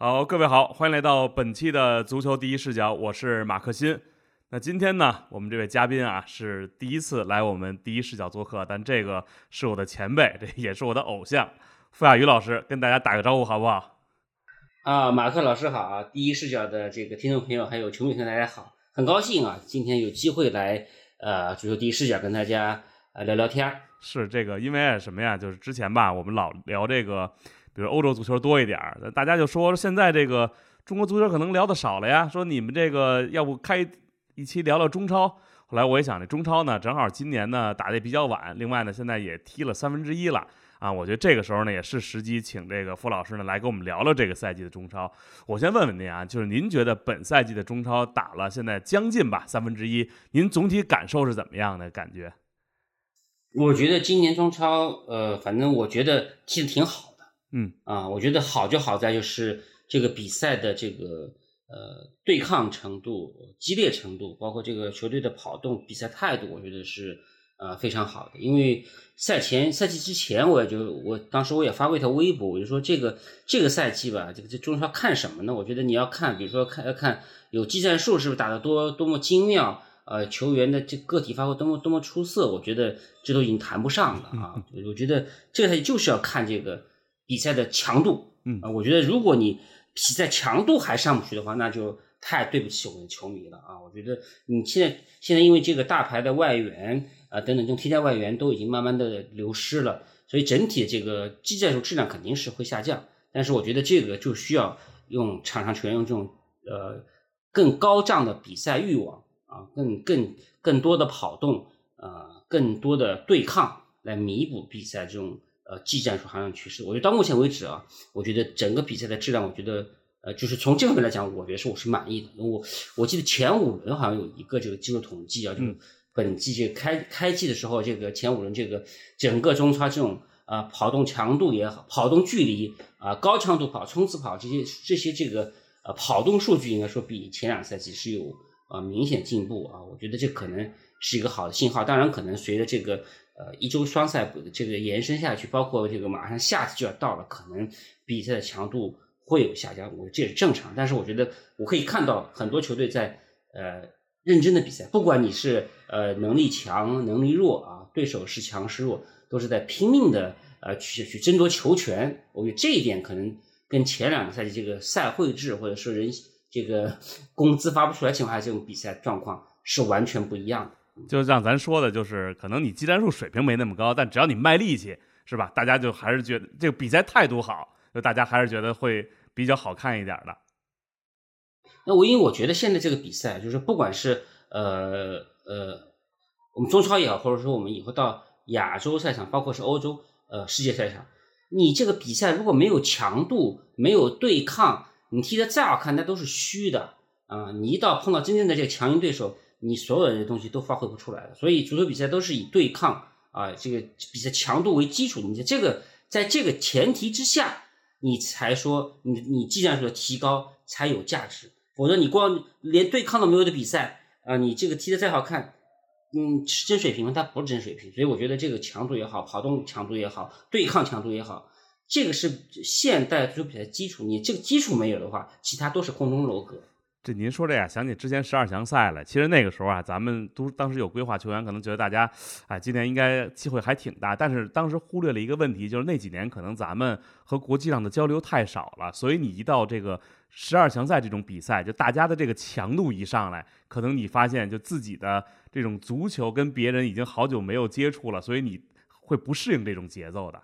好，各位好，欢迎来到本期的足球第一视角，我是马克新。那今天呢，我们这位嘉宾啊是第一次来我们第一视角做客，但这个是我的前辈，这也是我的偶像，傅亚宇老师，跟大家打个招呼好不好？啊，马克老师好啊！第一视角的这个听众朋友还有球迷朋友大家好，很高兴啊，今天有机会来呃足球第一视角跟大家呃聊聊天儿。是这个，因为什么呀？就是之前吧，我们老聊这个，比如欧洲足球多一点儿，大家就说现在这个中国足球可能聊的少了呀，说你们这个要不开一期聊聊中超？后来我一想，这中超呢，正好今年呢打的比较晚，另外呢，现在也踢了三分之一了。啊，我觉得这个时候呢也是时机，请这个傅老师呢来跟我们聊聊这个赛季的中超。我先问问您啊，就是您觉得本赛季的中超打了现在将近吧三分之一，您总体感受是怎么样的感觉？我觉得今年中超，呃，反正我觉得踢得挺好。嗯啊，我觉得好就好在就是这个比赛的这个呃对抗程度、激烈程度，包括这个球队的跑动、比赛态度，我觉得是。呃，非常好的，因为赛前赛季之前，我也就我当时我也发过一条微博，我就说这个这个赛季吧，这个这中超看什么呢？我觉得你要看，比如说看要看有技战术是不是打得多多么精妙，呃，球员的这个体发挥多么多么出色，我觉得这都已经谈不上了啊。我觉得这个赛季就是要看这个比赛的强度，嗯啊，我觉得如果你比赛强度还上不去的话，那就太对不起我们的球迷了啊。我觉得你现在现在因为这个大牌的外援。啊，等等，这种替代外援都已经慢慢的流失了，所以整体这个技战术质量肯定是会下降。但是我觉得这个就需要用场上球员用这种呃更高涨的比赛欲望啊，更更更多的跑动啊，更多的对抗来弥补比赛这种呃技战术含量趋势。我觉得到目前为止啊，我觉得整个比赛的质量，我觉得呃就是从这方面来讲，我觉得是我是满意的。我我记得前五轮好像有一个这个技术统计啊，就。本季这个开开季的时候，这个前五轮这个整个中超这种啊跑动强度也好，跑动距离啊高强度跑、冲刺跑这些这些这个呃跑动数据，应该说比前两个赛季是有啊明显进步啊。我觉得这可能是一个好的信号。当然，可能随着这个呃一周双赛这个延伸下去，包括这个马上夏季就要到了，可能比赛的强度会有下降，我这也是正常。但是我觉得我可以看到很多球队在呃。认真的比赛，不管你是呃能力强能力弱啊，对手是强是弱，都是在拼命的呃去去争夺球权。我觉得这一点可能跟前两个赛季这个赛会制或者说人这个 工资发不出来情况下这种比赛状况是完全不一样的。就像咱说的，就是可能你技战术水平没那么高，但只要你卖力气，是吧？大家就还是觉得这个比赛态度好，就大家还是觉得会比较好看一点的。那我因为我觉得现在这个比赛，就是不管是呃呃，我们中超也好，或者说我们以后到亚洲赛场，包括是欧洲呃世界赛场，你这个比赛如果没有强度，没有对抗，你踢得再好看，那都是虚的啊！你一到碰到真正的这个强硬对手，你所有的东西都发挥不出来了。所以足球比赛都是以对抗啊，这个比赛强度为基础。你这个在这个前提之下，你才说你你技战术的提高才有价值。否则你光连对抗都没有的比赛啊，你这个踢得再好看，嗯，是真水平吗？它不是真水平。所以我觉得这个强度也好，跑动强度也好，对抗强度也好，这个是现代足球比赛基础。你这个基础没有的话，其他都是空中楼阁。这您说这呀，想起之前十二强赛了。其实那个时候啊，咱们都当时有规划球员，可能觉得大家，哎，今年应该机会还挺大。但是当时忽略了一个问题，就是那几年可能咱们和国际上的交流太少了，所以你一到这个十二强赛这种比赛，就大家的这个强度一上来，可能你发现就自己的这种足球跟别人已经好久没有接触了，所以你会不适应这种节奏的。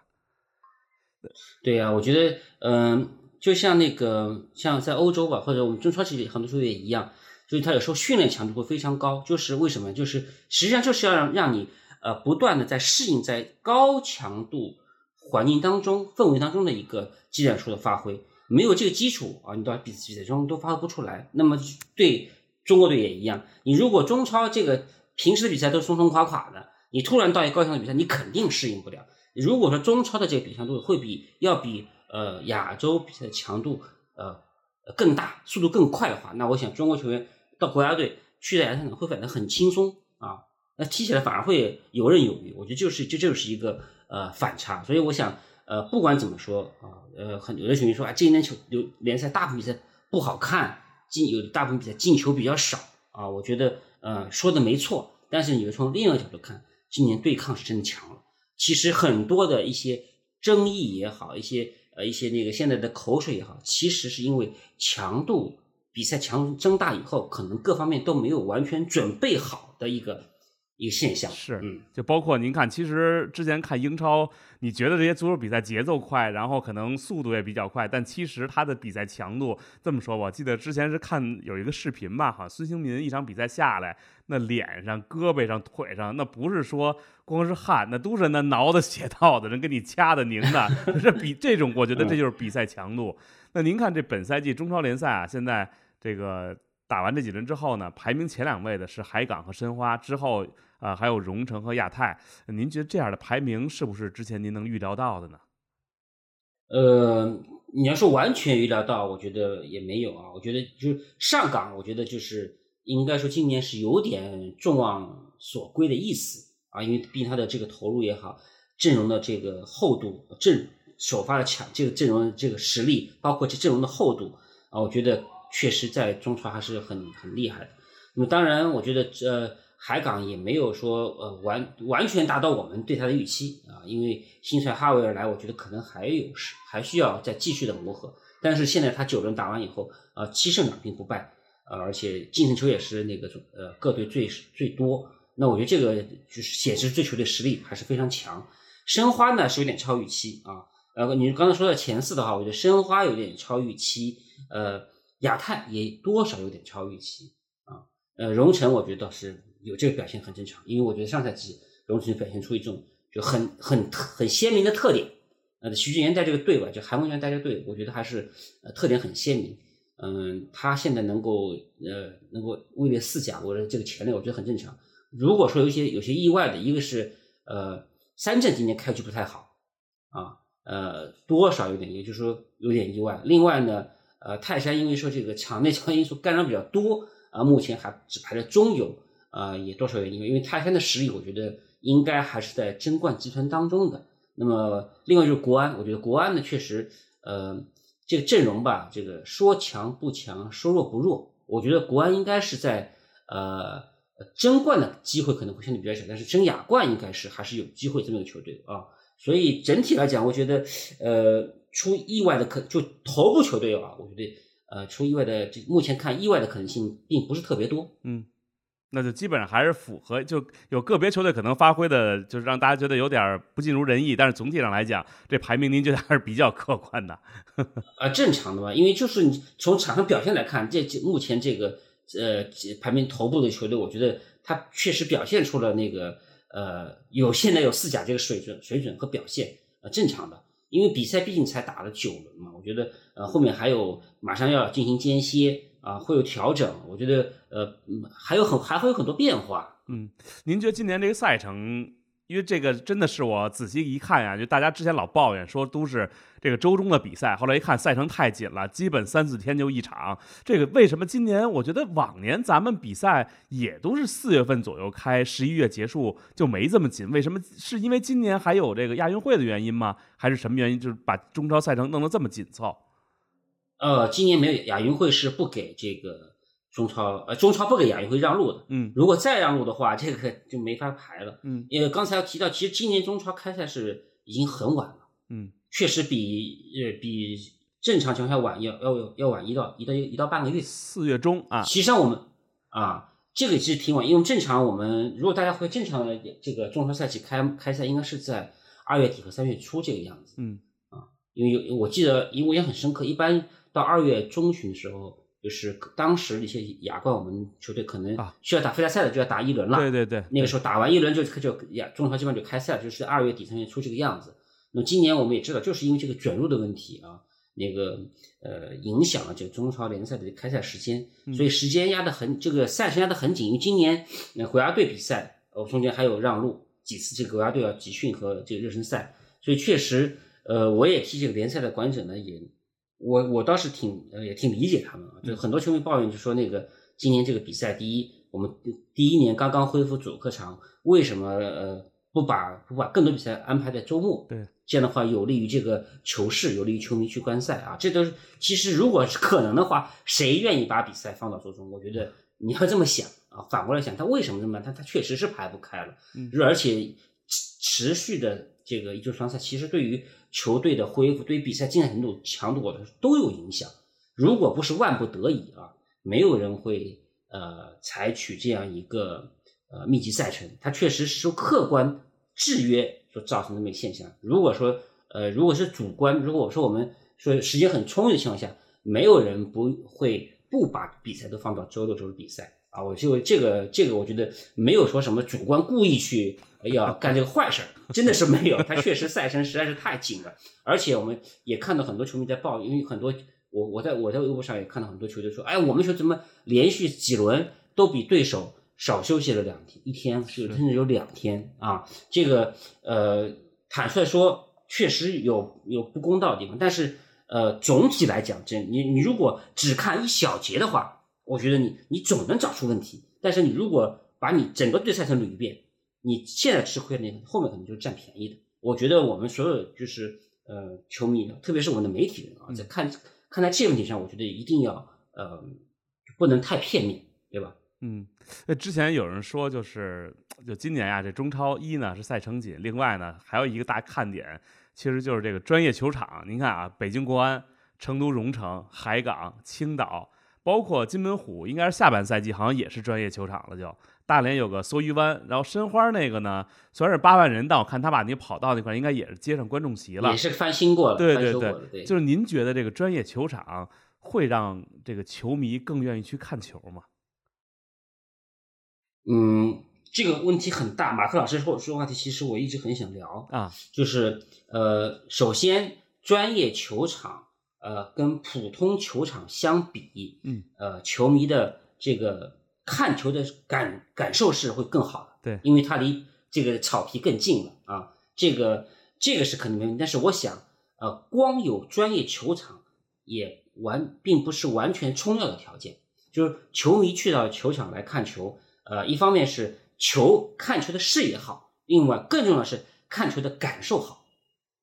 对呀，我觉得，嗯。就像那个，像在欧洲吧，或者我们中超其实很多时候也一样，就是他有时候训练强度会非常高，就是为什么？就是实际上就是要让让你呃不断的在适应在高强度环境当中、氛围当中的一个技战术的发挥，没有这个基础啊，你到比比赛中都发挥不出来。那么对中国队也一样，你如果中超这个平时的比赛都松松垮垮的，你突然到一个高强度比赛，你肯定适应不了。如果说中超的这个比赛度会比要比。呃，亚洲比赛强度呃更大，速度更快的话，那我想中国球员到国家队去亚赛场会反得很轻松啊，那踢起来反而会游刃有余。我觉得就是这就是一个呃反差，所以我想呃，不管怎么说啊，呃，很有的球迷说啊，今年球有联赛大部分比赛不好看，进有大部分比赛进球比较少啊，我觉得呃说的没错，但是你从另一个角度看，今年对抗是真的强了。其实很多的一些争议也好，一些呃一些那个现在的口水也好，其实是因为强度比赛强增大以后，可能各方面都没有完全准备好的一个。一个现象是，嗯，就包括您看，其实之前看英超，你觉得这些足球比赛节奏快，然后可能速度也比较快，但其实它的比赛强度，这么说吧，我记得之前是看有一个视频吧，好像，孙兴民一场比赛下来，那脸上、胳膊上、腿上，那不是说光是汗，那都是那挠的、血道的，人给你掐的、拧的，这比这种，我觉得这就是比赛强度。那您看这本赛季中超联赛啊，现在这个。打完这几轮之后呢，排名前两位的是海港和申花，之后啊还有荣城和亚太。您觉得这样的排名是不是之前您能预料到的呢？呃，你要说完全预料到，我觉得也没有啊。我觉得就是上港，我觉得就是应该说今年是有点众望所归的意思啊，因为毕竟他的这个投入也好，阵容的这个厚度，阵首发的强，这个阵容的这个实力，包括这阵容的厚度啊，我觉得。确实，在中超还是很很厉害的。那么，当然，我觉得呃，海港也没有说呃完完全达到我们对他的预期啊。因为新帅哈维尔来，我觉得可能还有是还需要再继续的磨合。但是现在他九轮打完以后，呃，七胜两平不败，呃，而且净胜球也是那个呃各队最最多。那我觉得这个就是显示这球队实力还是非常强。申花呢是有点超预期啊。呃，你刚才说到前四的话，我觉得申花有点超预期，呃。亚太也多少有点超预期啊，呃，荣城我觉得倒是有这个表现很正常，因为我觉得上赛季荣城表现出一种就很很很鲜明的特点，呃，徐俊言带这个队吧，就韩文全带这个队，我觉得还是呃特点很鲜明，嗯，他现在能够呃能够位列四甲，我的这个潜力我觉得很正常。如果说有些有些意外的，一个是呃三镇今年开局不太好啊，呃多少有点，也就是说有点意外。另外呢。呃，泰山因为说这个场内场外因素干扰比较多啊，目前还只排在中游啊，也多少有因为，因为泰山的实力，我觉得应该还是在争冠集团当中的。那么，另外就是国安，我觉得国安呢，确实，呃，这个阵容吧，这个说强不强，说弱不弱，我觉得国安应该是在呃争冠的机会可能会相对比较小，但是争亚冠应该是还是有机会这么一个球队啊。所以整体来讲，我觉得呃。出意外的可就头部球队啊，我觉得呃出意外的，这目前看意外的可能性并不是特别多。嗯，那就基本上还是符合，就有个别球队可能发挥的，就是让大家觉得有点不尽如人意。但是总体上来讲，这排名您觉得还是比较客观的。啊，正常的吧，因为就是你从场上表现来看，这这目前这个呃排名头部的球队，我觉得他确实表现出了那个呃有现在有四甲这个水准水准和表现，呃正常的。因为比赛毕竟才打了九轮嘛，我觉得呃后面还有马上要进行间歇啊，会有调整。我觉得呃还有很还会有很多变化。嗯，您觉得今年这个赛程？因为这个真的是我仔细一看呀，就大家之前老抱怨说都是这个周中的比赛，后来一看赛程太紧了，基本三四天就一场。这个为什么今年我觉得往年咱们比赛也都是四月份左右开，十一月结束就没这么紧？为什么？是因为今年还有这个亚运会的原因吗？还是什么原因？就是把中超赛程弄得这么紧凑？呃，今年没有亚运会是不给这个。中超呃，中超不给亚运会让路的，嗯，如果再让路的话，这个就没法排了，嗯，因为刚才要提到，其实今年中超开赛是已经很晚了，嗯，确实比呃比正常情况下晚，要要要晚一到一到一到半个月，四月中啊，其实上我们啊，这个其实挺晚，因为正常我们如果大家会正常的这个中超赛季开开赛，应该是在二月底和三月初这个样子，嗯。啊，因为有我记得，因为我也很深刻，一般到二月中旬的时候。就是当时一些亚冠，我们球队可能需要打附加赛的，就要打一轮了。对对对，那个时候打完一轮就就亚中超基本上就开赛了，就是二月底三月初这个样子。那么今年我们也知道，就是因为这个卷入的问题啊，那个呃影响了这个中超联赛的开赛时间，所以时间压得很，这个赛程压得很紧。因为今年那国家队比赛，呃中间还有让路几次，这个国家队要集训和这个热身赛，所以确实呃我也替这个联赛的管理者呢也。我我倒是挺呃也挺理解他们啊，就很多球迷抱怨就说那个今年这个比赛，第一我们第一年刚刚恢复主客场，为什么呃不把不把更多比赛安排在周末，对，这样的话有利于这个球市，有利于球迷去观赛啊。这都是其实如果是可能的话，谁愿意把比赛放到周中？我觉得你要这么想啊，反过来想，他为什么这么办？他他确实是排不开了，嗯而且持续的这个一周双赛，其实对于球队的恢复、对比赛精彩程度、强度，我都有影响。如果不是万不得已啊，没有人会呃采取这样一个呃密集赛程。它确实是受客观制约所造成的这么一个现象。如果说呃如果是主观，如果说我们说时间很充裕的情况下，没有人不会不把比赛都放到周六周日比赛啊。我就这个这个，我觉得没有说什么主观故意去呃要干这个坏事儿，真的是没有。他确实赛程实在是太紧了，而且我们也看到很多球迷在抱怨，因为很多。我我在我在微博上也看到很多球队说，哎，我们说怎么连续几轮都比对手少休息了两天，一天甚至有两天啊。这个呃，坦率说，确实有有不公道的地方。但是呃，总体来讲，这你你如果只看一小节的话，我觉得你你总能找出问题。但是你如果把你整个对赛程捋一遍，你现在吃亏的那后面可能就是占便宜的。我觉得我们所有就是呃球迷，特别是我们的媒体人啊，在看。看在这个问题上，我觉得一定要呃，不能太片面，对吧？嗯，那之前有人说，就是就今年呀，这中超一呢是赛程紧，另外呢还有一个大看点，其实就是这个专业球场。您看啊，北京国安、成都蓉城、海港、青岛，包括金门虎，应该是下半赛季好像也是专业球场了。就大连有个梭鱼湾，然后申花那个呢，虽然是八万人，但我看他把那跑道那块应该也是接上观众席了，也是翻新过了，对对对，就是您觉得这个专业球场会让这个球迷更愿意去看球吗？嗯，这个问题很大。马克老师说说话题，其实我一直很想聊啊，就是呃，首先专业球场呃跟普通球场相比，嗯，呃，球迷的这个看球的感感受是会更好的，对，因为它离这个草皮更近了啊，这个这个是肯定没问题。但是我想，呃，光有专业球场也完并不是完全充要的条件，就是球迷去到球场来看球。呃，一方面是球看球的视野好，另外更重要的是看球的感受好，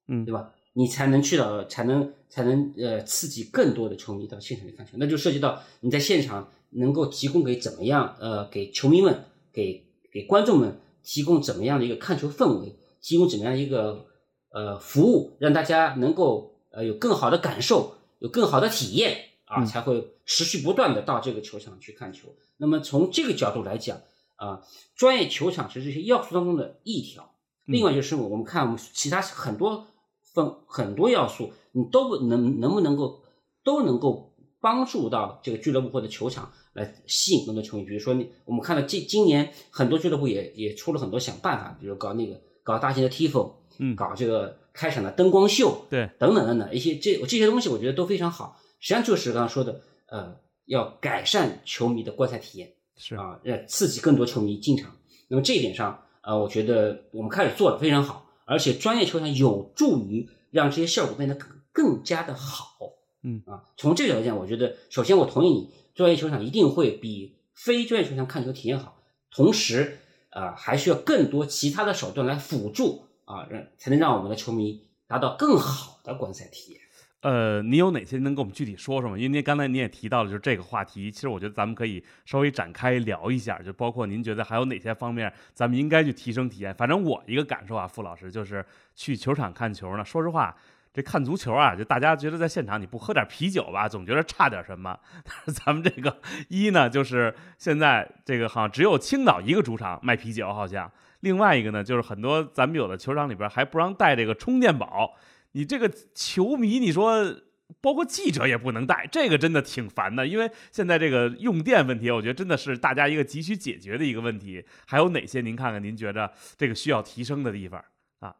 嗯，对吧？你才能去到，才能才能呃刺激更多的球迷到现场去看球，那就涉及到你在现场能够提供给怎么样呃给球迷们给给观众们提供怎么样的一个看球氛围，提供怎么样一个呃服务，让大家能够呃有更好的感受，有更好的体验啊，才会持续不断的到这个球场去看球。那么从这个角度来讲啊，专业球场是这些要素当中的一条。另外就是我们看我们其他很多分很多要素，你都不能能不能够都能够帮助到这个俱乐部或者球场来吸引更多球迷。比如说，你我们看到今今年很多俱乐部也也出了很多想办法，比如搞那个搞大型的 tifo，嗯，搞这个开场的灯光秀，对，等等等等一些这这些东西，我觉得都非常好。实际上就是刚刚说的，呃。要改善球迷的观赛体验，是啊，要刺激更多球迷进场。那么这一点上，呃，我觉得我们开始做的非常好，而且专业球场有助于让这些效果变得更更加的好。嗯啊，从这个角度讲，我觉得首先我同意你，专业球场一定会比非专业球场看球体验好。同时，啊，还需要更多其他的手段来辅助啊，让才能让我们的球迷达到更好的观赛体验。呃，你有哪些能给我们具体说说吗？因为刚才你也提到了，就是这个话题，其实我觉得咱们可以稍微展开聊一下，就包括您觉得还有哪些方面咱们应该去提升体验。反正我一个感受啊，傅老师就是去球场看球呢，说实话，这看足球啊，就大家觉得在现场你不喝点啤酒吧，总觉得差点什么。但是咱们这个一呢，就是现在这个好像只有青岛一个主场卖啤酒，好像另外一个呢，就是很多咱们有的球场里边还不让带这个充电宝。你这个球迷，你说包括记者也不能带，这个真的挺烦的。因为现在这个用电问题，我觉得真的是大家一个急需解决的一个问题。还有哪些？您看看，您觉得这个需要提升的地方啊？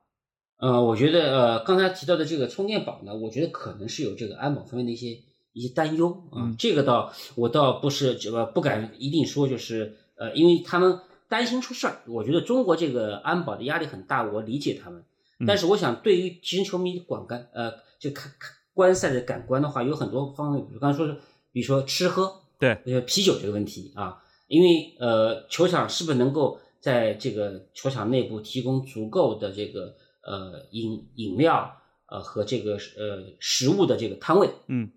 呃，我觉得呃，刚才提到的这个充电宝呢，我觉得可能是有这个安保方面的一些一些担忧啊。这个倒我倒不是这个不敢一定说，就是呃，因为他们担心出事儿。我觉得中国这个安保的压力很大，我理解他们。但是我想，对于提升球迷观感，呃，就看看观赛的感官的话，有很多方面，比如刚才说是，比如说吃喝，对，呃，啤酒这个问题啊，因为呃，球场是不是能够在这个球场内部提供足够的这个呃饮饮料呃和这个呃食物的这个摊位，嗯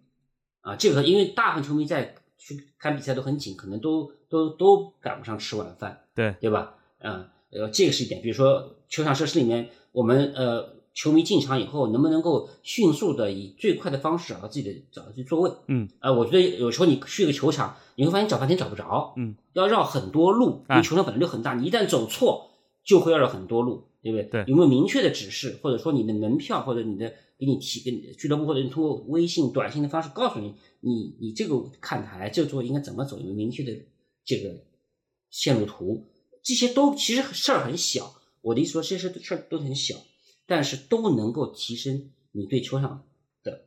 啊，这个因为大部分球迷在去看比赛都很紧，可能都都都赶不上吃晚饭，对对吧？嗯，呃，这个是一点。比如说球场设施里面，我们呃球迷进场以后，能不能够迅速的以最快的方式找到自己的找到自己座位？嗯，呃，我觉得有时候你去一个球场，你会发现找半天找不着，嗯，要绕很多路，因哎为球场本来就很大，你一旦走错，就会要绕很多路，对不对？对有没有明确的指示，或者说你的门票或者你的给你提给俱乐部或者你通过微信、短信的方式告诉你，你你这个看台这个座位应该怎么走，有没有明确的这个线路图？这些都其实事儿很小，我的意思说这些事儿都很小，但是都能够提升你对球场的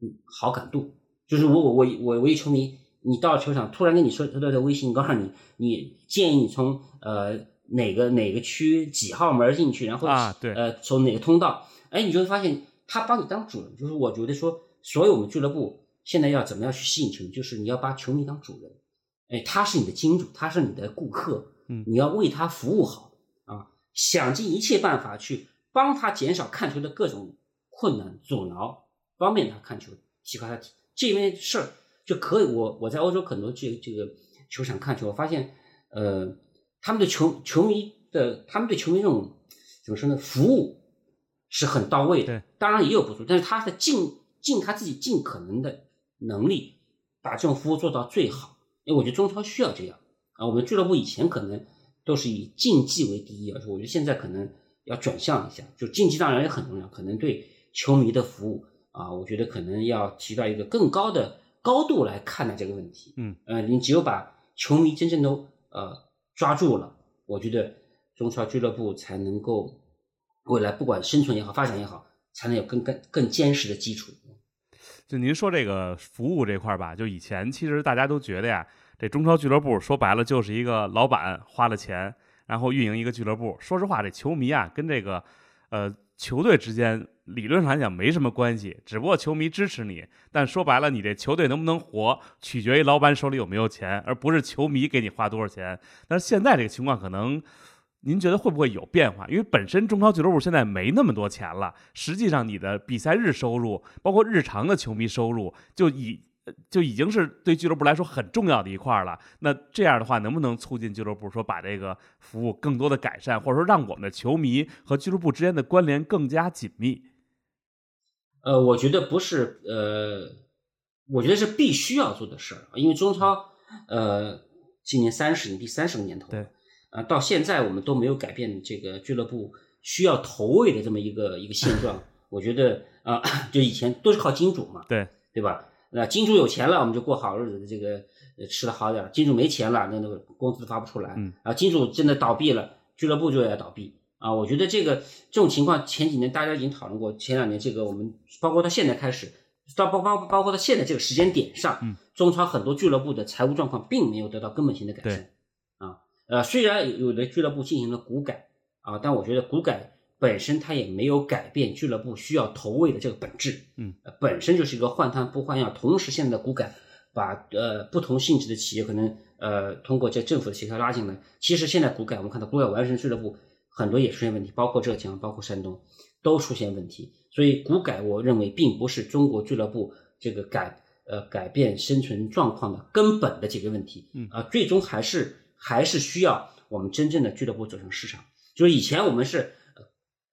嗯好感度。就是我我我我我一球迷，你到球场突然跟你说他的微信告诉你，你建议你从呃哪个哪个区几号门进去，然后啊对呃从哪个通道，哎，你就会发现他把你当主人。就是我觉得说，所有我们俱乐部现在要怎么样去吸引球迷，就是你要把球迷当主人，哎，他是你的金主，他是你的顾客，嗯你要为他服务好啊，想尽一切办法去帮他减少看球的各种困难阻挠，方便他看球，提高他体这件事儿就可以。我我在欧洲很多这这个球场看球，我发现，呃，他们的球球迷的他们对球迷这种怎么说呢，服务是很到位的对。当然也有不足，但是他的尽尽他自己尽可能的能力，把这种服务做到最好。因为我觉得中超需要这样啊。我们俱乐部以前可能都是以竞技为第一，而是我觉得现在可能要转向一下，就竞技当然也很重要，可能对球迷的服务啊，我觉得可能要提到一个更高的高度来看待这个问题。嗯，呃，你只有把球迷真正都呃抓住了，我觉得中超俱乐部才能够未来不管生存也好，发展也好，才能有更更更坚实的基础。就您说这个服务这块儿吧，就以前其实大家都觉得呀，这中超俱乐部说白了就是一个老板花了钱，然后运营一个俱乐部。说实话，这球迷啊跟这个呃球队之间理论上来讲没什么关系，只不过球迷支持你。但说白了，你这球队能不能活，取决于老板手里有没有钱，而不是球迷给你花多少钱。但是现在这个情况可能。您觉得会不会有变化？因为本身中超俱乐部现在没那么多钱了，实际上你的比赛日收入，包括日常的球迷收入，就已就已经是对俱乐部来说很重要的一块了。那这样的话，能不能促进俱乐部说把这个服务更多的改善，或者说让我们的球迷和俱乐部之间的关联更加紧密？呃，我觉得不是，呃，我觉得是必须要做的事儿，因为中超，呃，今年三十年，第三十个年头，对，啊，到现在我们都没有改变这个俱乐部需要投喂的这么一个一个现状。我觉得啊、就以前都是靠金主嘛，对对吧？那金主有钱了，我们就过好日子，这个呃吃的好点儿；金主没钱了，那那个工资发不出来。嗯啊，金主真的倒闭了，俱乐部就要倒闭啊！我觉得这个这种情况前几年大家已经讨论过，前两年这个我们包括到现在开始，到包包包括到现在这个时间点上，嗯中超很多俱乐部的财务状况并没有得到根本性的改善。啊，呃，虽然有有的俱乐部进行了股改啊，但我觉得股改本身它也没有改变俱乐部需要投喂的这个本质。嗯呃，本身就是一个换汤不换药。同时，现在的股改把呃不同性质的企业可能呃通过这政府的协调拉进来。其实现在股改，我们看到股改完成俱乐部很多也出现问题，包括浙江、包括山东都出现问题。所以股改，我认为并不是中国俱乐部这个改呃改变生存状况的根本的解决问题。嗯啊、最终还是还是需要我们真正的俱乐部走向市场。就是以前我们是呃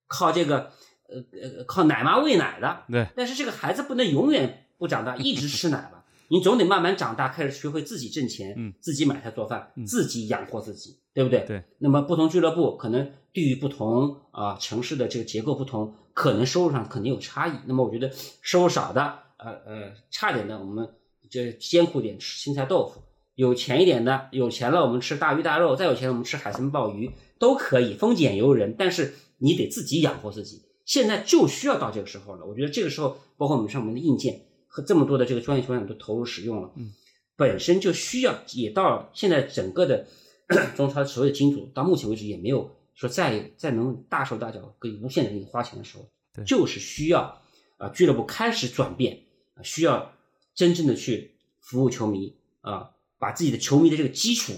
靠这个呃呃靠奶妈喂奶的，对，但是这个孩子不能永远不长大，一直吃奶吧？你总得慢慢长大，开始学会自己挣钱，嗯自己买菜做饭，嗯自己养活自己，对不对？对。那么不同俱乐部可能地域不同啊、城市的这个结构不同，可能收入上肯定有差异。那么我觉得收入少的，呃呃，差点的，我们就艰苦点吃青菜豆腐；有钱一点的，有钱了我们吃大鱼大肉，再有钱我们吃海参鲍鱼都可以，丰俭由人。但是你得自己养活自己。现在就需要到这个时候了。我觉得这个时候，包括我们上我们的硬件和这么多的这个专业球员都投入使用了，嗯，本身就需要，也到现在整个的 中超所有的金主到目前为止也没有说再再能大手大脚可以无限的给你花钱的时候，对就是需要啊、俱乐部开始转变啊、需要真正的去服务球迷啊、把自己的球迷的这个基础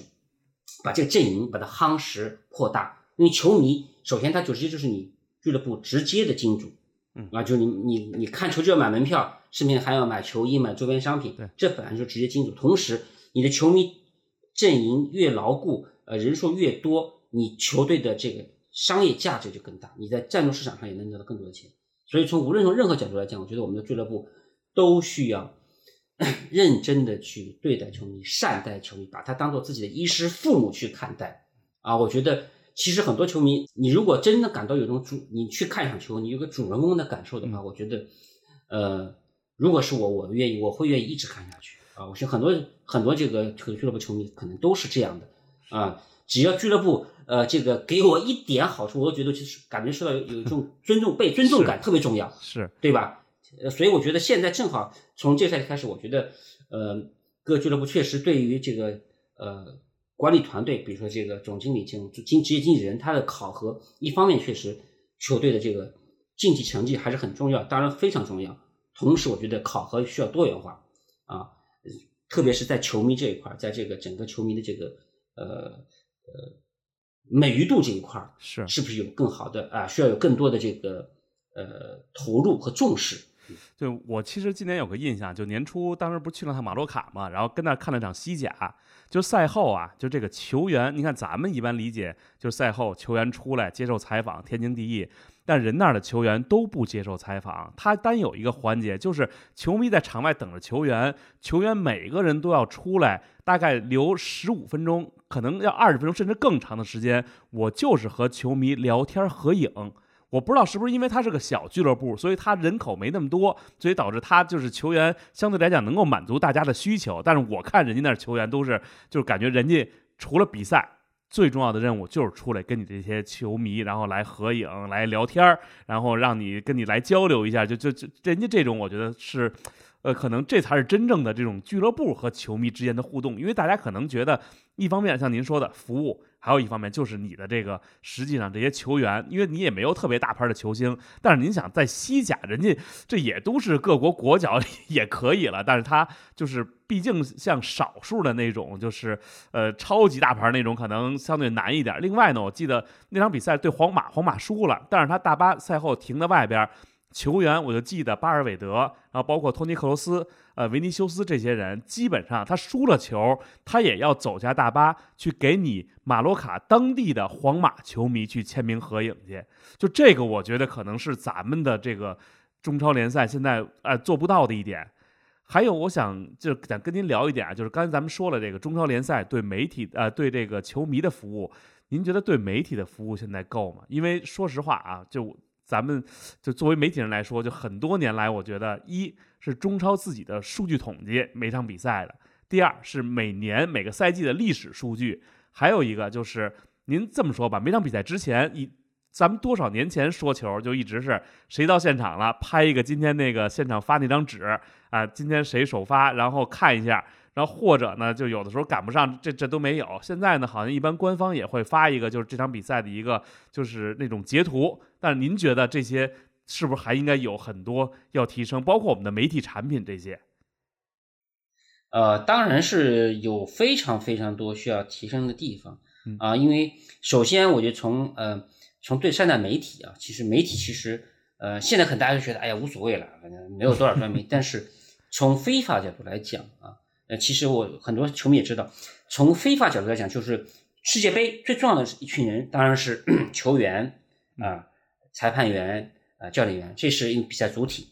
把这个阵营把它夯实扩大，因为球迷首先他就直接就是你俱乐部直接的金主，嗯啊，就是你你你看球就要买门票，顺便还要买球衣、买周边商品，对，这本来就直接金主。同时，你的球迷阵营越牢固，呃，人数越多，你球队的这个商业价值就更大，你在赞助市场上也能得到更多的钱。所以从无论从任何角度来讲，我觉得我们的俱乐部都需要 认真的去对待球迷，善待球迷，把他当做自己的衣食父母去看待。啊，我觉得其实很多球迷，你如果真的感到有种主，你去看一场球，你有个主人公的感受的话，我觉得，呃，如果是我，我愿意，我会愿意一直看下去。啊，我觉得很多很多这个俱乐部球迷可能都是这样的。啊，只要俱乐部呃这个给我一点好处，我都觉得就是感觉受到有有一种 尊重、被尊重感特别重要。是对吧？呃，所以我觉得现在正好从这赛季开始，我觉得呃，各俱乐部确实对于这个呃管理团队，比如说这个总经理、这种经职业经纪人，他的考核，一方面确实球队的这个竞技成绩还是很重要，当然非常重要。同时，我觉得考核需要多元化啊，特别是在球迷这一块，在这个整个球迷的这个呃呃美誉度这一块，是是不是有更好的啊？需要有更多的这个呃投入和重视。就我其实今年有个印象，就年初当时不是去了趟马洛卡嘛，然后跟那儿看了场西甲，就赛后啊，就这个球员，你看咱们一般理解就是赛后球员出来接受采访，天经地义。但人那儿的球员都不接受采访，他单有一个环节，就是球迷在场外等着球员，球员每个人都要出来，大概留十五分钟，可能要二十分钟甚至更长的时间，我就是和球迷聊天合影。我不知道是不是因为他是个小俱乐部，所以他人口没那么多，所以导致他就是球员相对来讲能够满足大家的需求。但是我看人家那球员都是，就是感觉人家除了比赛，最重要的任务就是出来跟你这些球迷，然后来合影、来聊天儿，然后让你跟你来交流一下。就就就人家这种，我觉得是。呃，可能这才是真正的这种俱乐部和球迷之间的互动，因为大家可能觉得，一方面像您说的服务，还有一方面就是你的这个实际上这些球员，因为你也没有特别大牌的球星，但是您想在西甲，人家这也都是各国国脚 也可以了，但是他就是毕竟像少数的那种，就是呃超级大牌那种，可能相对难一点。另外呢，我记得那场比赛对皇马，皇马输了，但是他大巴赛后停在外边。球员我就记得巴尔韦德，然后包括托尼克罗斯、呃维尼修斯这些人，基本上他输了球，他也要走下大巴去给你马洛卡当地的皇马球迷去签名合影去。就这个，我觉得可能是咱们的这个中超联赛现在呃做不到的一点。还有，我想就是想跟您聊一点啊，就是刚才咱们说了这个中超联赛对媒体呃对这个球迷的服务，您觉得对媒体的服务现在够吗？因为说实话啊，就。咱们就作为媒体人来说，就很多年来，我觉得一是中超自己的数据统计每场比赛的，第二是每年每个赛季的历史数据，还有一个就是您这么说吧，每场比赛之前一，咱们多少年前说球就一直是谁到现场了，拍一个今天那个现场发那张纸啊，今天谁首发，然后看一下。然后或者呢，就有的时候赶不上，这这都没有。现在呢，好像一般官方也会发一个，就是这场比赛的一个，就是那种截图。但是您觉得这些是不是还应该有很多要提升？包括我们的媒体产品这些？呃，当然是有非常非常多需要提升的地方啊。因为首先，我觉得从呃从对善待媒体啊，其实媒体其实呃现在可能大家都觉得哎呀无所谓了，反正没有多少专 媒。但是从非法角度来讲啊。呃，其实我很多球迷也知道，从非法角度来讲，就是世界杯最重要的一群人当然是 球员啊、裁判员啊、教练员，这是一个比赛主体。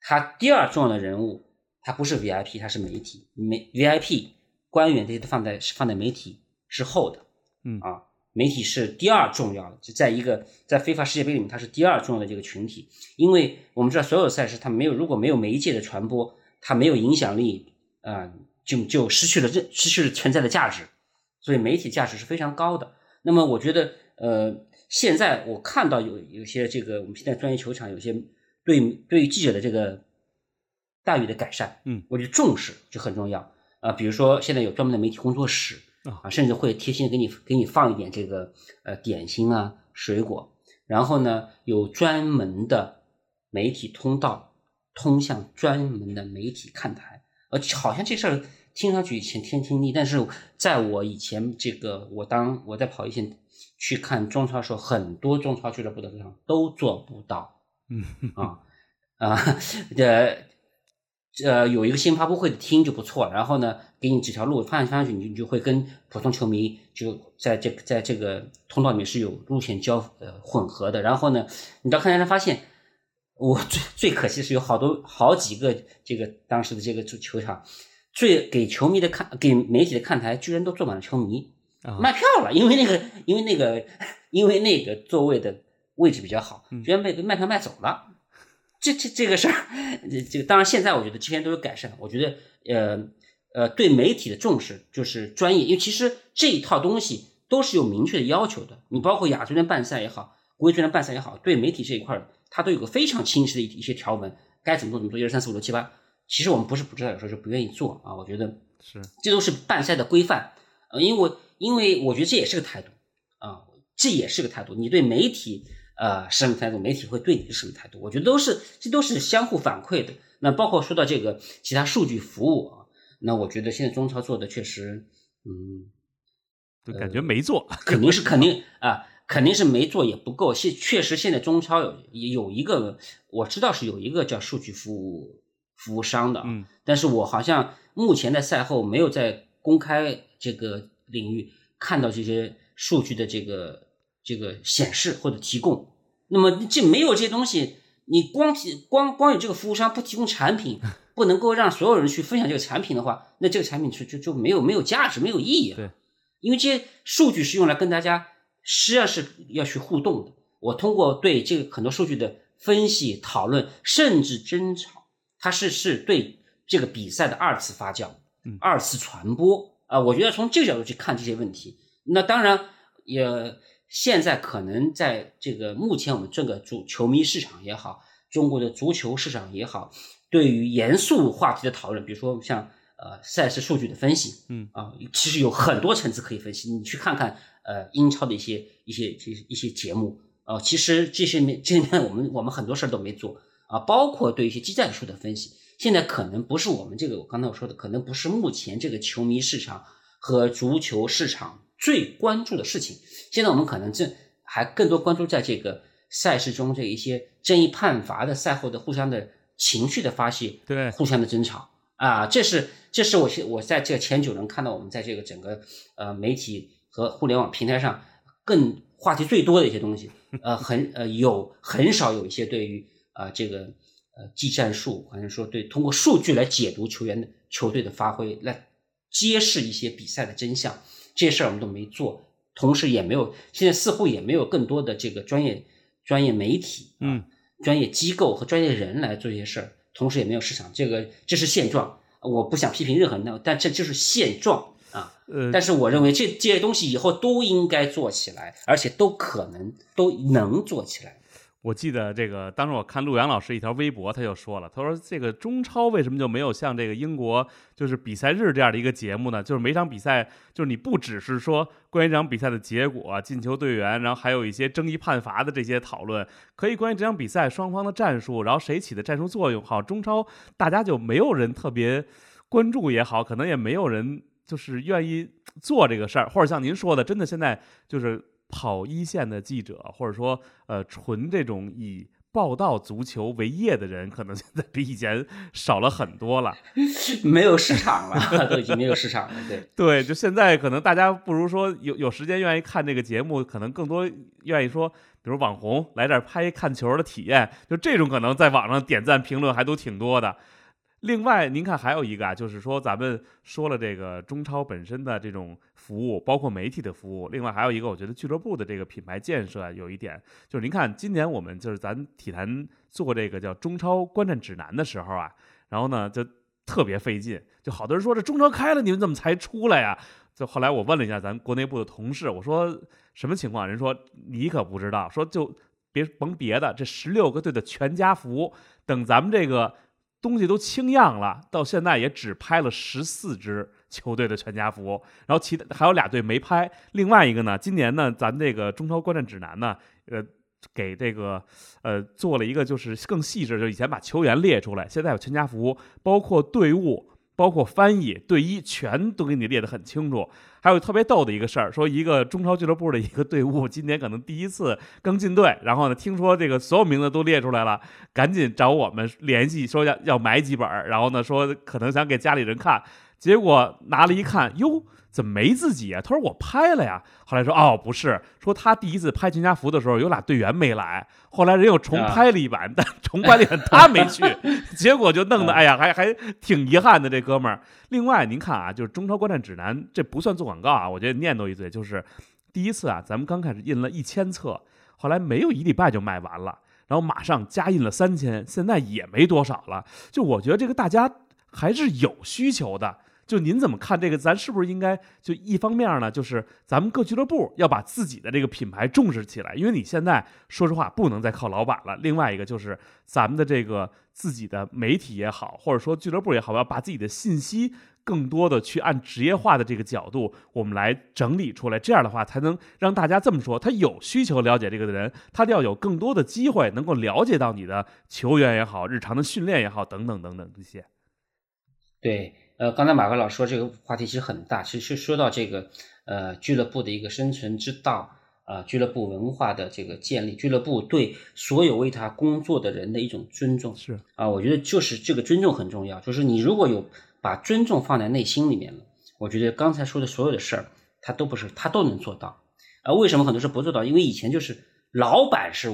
他第二重要的人物，他不是 VIP，他是媒体。媒 VIP 官员这些都放在放在媒体之后的，嗯啊，媒体是第二重要的，就在一个在非法世界杯里面，它是第二重要的这个群体。因为我们知道所有赛事它没有如果没有媒介的传播，它没有影响力。啊，就就失去了这失去了存在的价值，所以媒体价值是非常高的。那么我觉得，呃，现在我看到有有些这个我们现在专业球场有些对对于记者的这个待遇的改善，嗯，我觉得重视就很重要啊。比如说现在有专门的媒体工作室啊，甚至会贴心的给你给你放一点这个呃点心啊水果，然后呢有专门的媒体通道通向专门的媒体看台。呃，好像这事儿听上去以前天经地义，但是在我以前这个我当我在跑一线去看中超的时候，很多中超俱乐部的主场都做不到。嗯啊啊呃呃有一个新发布会的厅就不错，然后呢给你几条路，放上去你就你就会跟普通球迷就在这在这个通道里面是有路线交呃混合的，然后呢你到看台上发现。我最最可惜是有好多好几个这个当时的这个足球场，最给球迷的看给媒体的看台居然都坐满了球迷，卖票了，因为那个因为那个 因为那个座位的位置比较好，居然被卖票卖走了。这这这个事儿，这个当然现在我觉得这些都有改善。我觉得呃呃对媒体的重视就是专业，因为其实这一套东西都是有明确的要求的。你包括亚洲联办赛也好，国际足联办赛也好，对媒体这一块儿。它都有个非常清晰的一一些条文，该怎么做怎么做，一二三四五六七八。其实我们不是不知道，有时候是不愿意做啊。我觉得是，这都是办赛的规范。呃，因为因为我觉得这也是个态度啊，这也是个态度。你对媒体呃什么态度，媒体会对你是什么态度？我觉得都是这都是相互反馈的。那包括说到这个其他数据服务啊，那我觉得现在中超做的确实，嗯，就感觉没做，肯定是肯定 啊。肯定是没做也不够，现确实现在中超有有一个我知道是有一个叫数据服务服务商的，嗯，但是我好像目前在赛后没有在公开这个领域看到这些数据的这个这个显示或者提供。那么这没有这些东西，你光提光光有这个服务商不提供产品，不能够让所有人去分享这个产品的话，那这个产品就就就没有没有价值，没有意义。对，因为这些数据是用来跟大家。实际上是要去互动的。我通过对这个很多数据的分析、讨论，甚至争吵，它是是对这个比赛的二次发酵、二次传播啊。我觉得从这个角度去看这些问题，那当然也现在可能在这个目前我们这个足球迷市场也好，中国的足球市场也好，对于严肃话题的讨论，比如说像呃赛事数据的分析，嗯啊，其实有很多层次可以分析。你去看看。呃，英超的一些一些这一些节目，呃，其实这些面这里面我们我们很多事儿都没做啊，包括对一些技战术的分析，现在可能不是我们这个我刚才我说的，可能不是目前这个球迷市场和足球市场最关注的事情。现在我们可能正还更多关注在这个赛事中这一些争议判罚的赛后的互相的情绪的发泄，对，互相的争吵啊，这是这是我我在这前九轮看到我们在这个整个呃媒体。和互联网平台上更话题最多的一些东西，呃，很呃有很少有一些对于啊这个呃技战术，好像说对通过数据来解读球员的球队的发挥，来揭示一些比赛的真相，这些事儿我们都没做，同时也没有现在似乎也没有更多的这个专业专业媒体，嗯，专业机构和专业人来做一些事儿，同时也没有市场，这个这是现状，我不想批评任何人，但这就是现状。啊，呃，但是我认为这这些东西以后都应该做起来，而且都可能都能做起来。我记得这个，当时我看陆阳老师一条微博，他就说了，他说这个中超为什么就没有像这个英国就是比赛日这样的一个节目呢？就是每场比赛，就是你不只是说关于这场比赛的结果、进球队员，然后还有一些争议判罚的这些讨论，可以关于这场比赛双方的战术，然后谁起的战术作用。好，中超大家就没有人特别关注也好，可能也没有人。就是愿意做这个事儿，或者像您说的，真的现在就是跑一线的记者，或者说呃纯这种以报道足球为业的人，可能现在比以前少了很多了，没有市场了，都已经没有市场了。对对，就现在可能大家不如说有有时间愿意看这个节目，可能更多愿意说，比如网红来这儿拍看球的体验，就这种可能在网上点赞评论还都挺多的。另外，您看还有一个啊，就是说咱们说了这个中超本身的这种服务，包括媒体的服务。另外还有一个，我觉得俱乐部的这个品牌建设啊有一点，就是您看今年我们就是咱体坛做这个叫中超观战指南的时候啊，然后呢就特别费劲，就好多人说这中超开了，你们怎么才出来呀？就后来我问了一下咱国内部的同事，我说什么情况？人说你可不知道，说就别甭别的，这十六个队的全家福，等咱们这个。东西都清样了，到现在也只拍了十四支球队的全家福，然后其他还有俩队没拍。另外一个呢，今年呢，咱这个中超观战指南呢，呃，给这个呃做了一个就是更细致，就以前把球员列出来，现在有全家福，包括队伍，包括翻译、队医，全都给你列得很清楚。还有特别逗的一个事儿，说一个中超俱乐部的一个队伍今年可能第一次刚进队，然后呢，听说这个所有名字都列出来了，赶紧找我们联系，说要要买几本，然后呢，说可能想给家里人看，结果拿了一看，哟。怎么没自己啊？他说我拍了呀。后来说哦不是，说他第一次拍全家福的时候有俩队员没来，后来人又重拍了一版，但 重拍了一版他没去，结果就弄得哎呀还还挺遗憾的这哥们儿。另外您看啊，就是中超观战指南，这不算做广告啊，我觉得念叨一嘴，就是第一次啊，咱们刚开始印了一千册，后来没有一礼拜就卖完了，然后马上加印了三千，现在也没多少了。就我觉得这个大家还是有需求的。就您怎么看这个？咱是不是应该就一方面呢？就是咱们各俱乐部要把自己的这个品牌重视起来，因为你现在说实话不能再靠老板了。另外一个就是咱们的这个自己的媒体也好，或者说俱乐部也好，要把自己的信息更多的去按职业化的这个角度，我们来整理出来。这样的话，才能让大家这么说：他有需求了解这个的人，他要有更多的机会能够了解到你的球员也好，日常的训练也好，等等等等这些。对。呃，刚才马克老说这个话题其实很大，其实说到这个呃俱乐部的一个生存之道啊，俱乐部文化的这个建立，俱乐部对所有为他工作的人的一种尊重是啊，我觉得就是这个尊重很重要，就是你如果有把尊重放在内心里面了，我觉得刚才说的所有的事儿他都不是他都能做到啊。为什么很多事不做到？因为以前就是老板是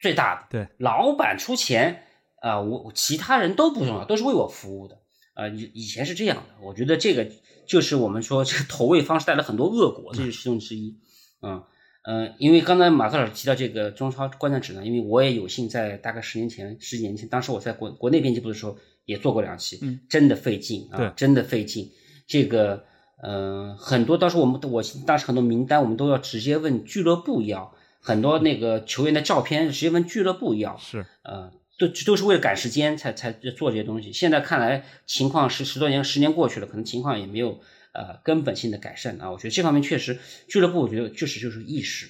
最大的，对，老板出钱啊，我其他人都不重要，都是为我服务的。啊，以以前是这样的，我觉得这个就是我们说 这个投喂方式带来很多恶果，这是其中之一。嗯呃，因为刚才马克老师提到这个中超观战指南，因为我也有幸在大概十年前、十几年前，当时我在国国内编辑部的时候也做过两期，嗯，真的费劲啊，真的费劲。这个呃，很多当时我们我当时很多名单我们都要直接问俱乐部要，很多那个球员的照片直接问俱乐部要，是呃。都都是为了赶时间才才做这些东西。现在看来，情况是十多年、十年过去了，可能情况也没有呃根本性的改善啊。我觉得这方面确实，俱乐部我觉得确实就是意识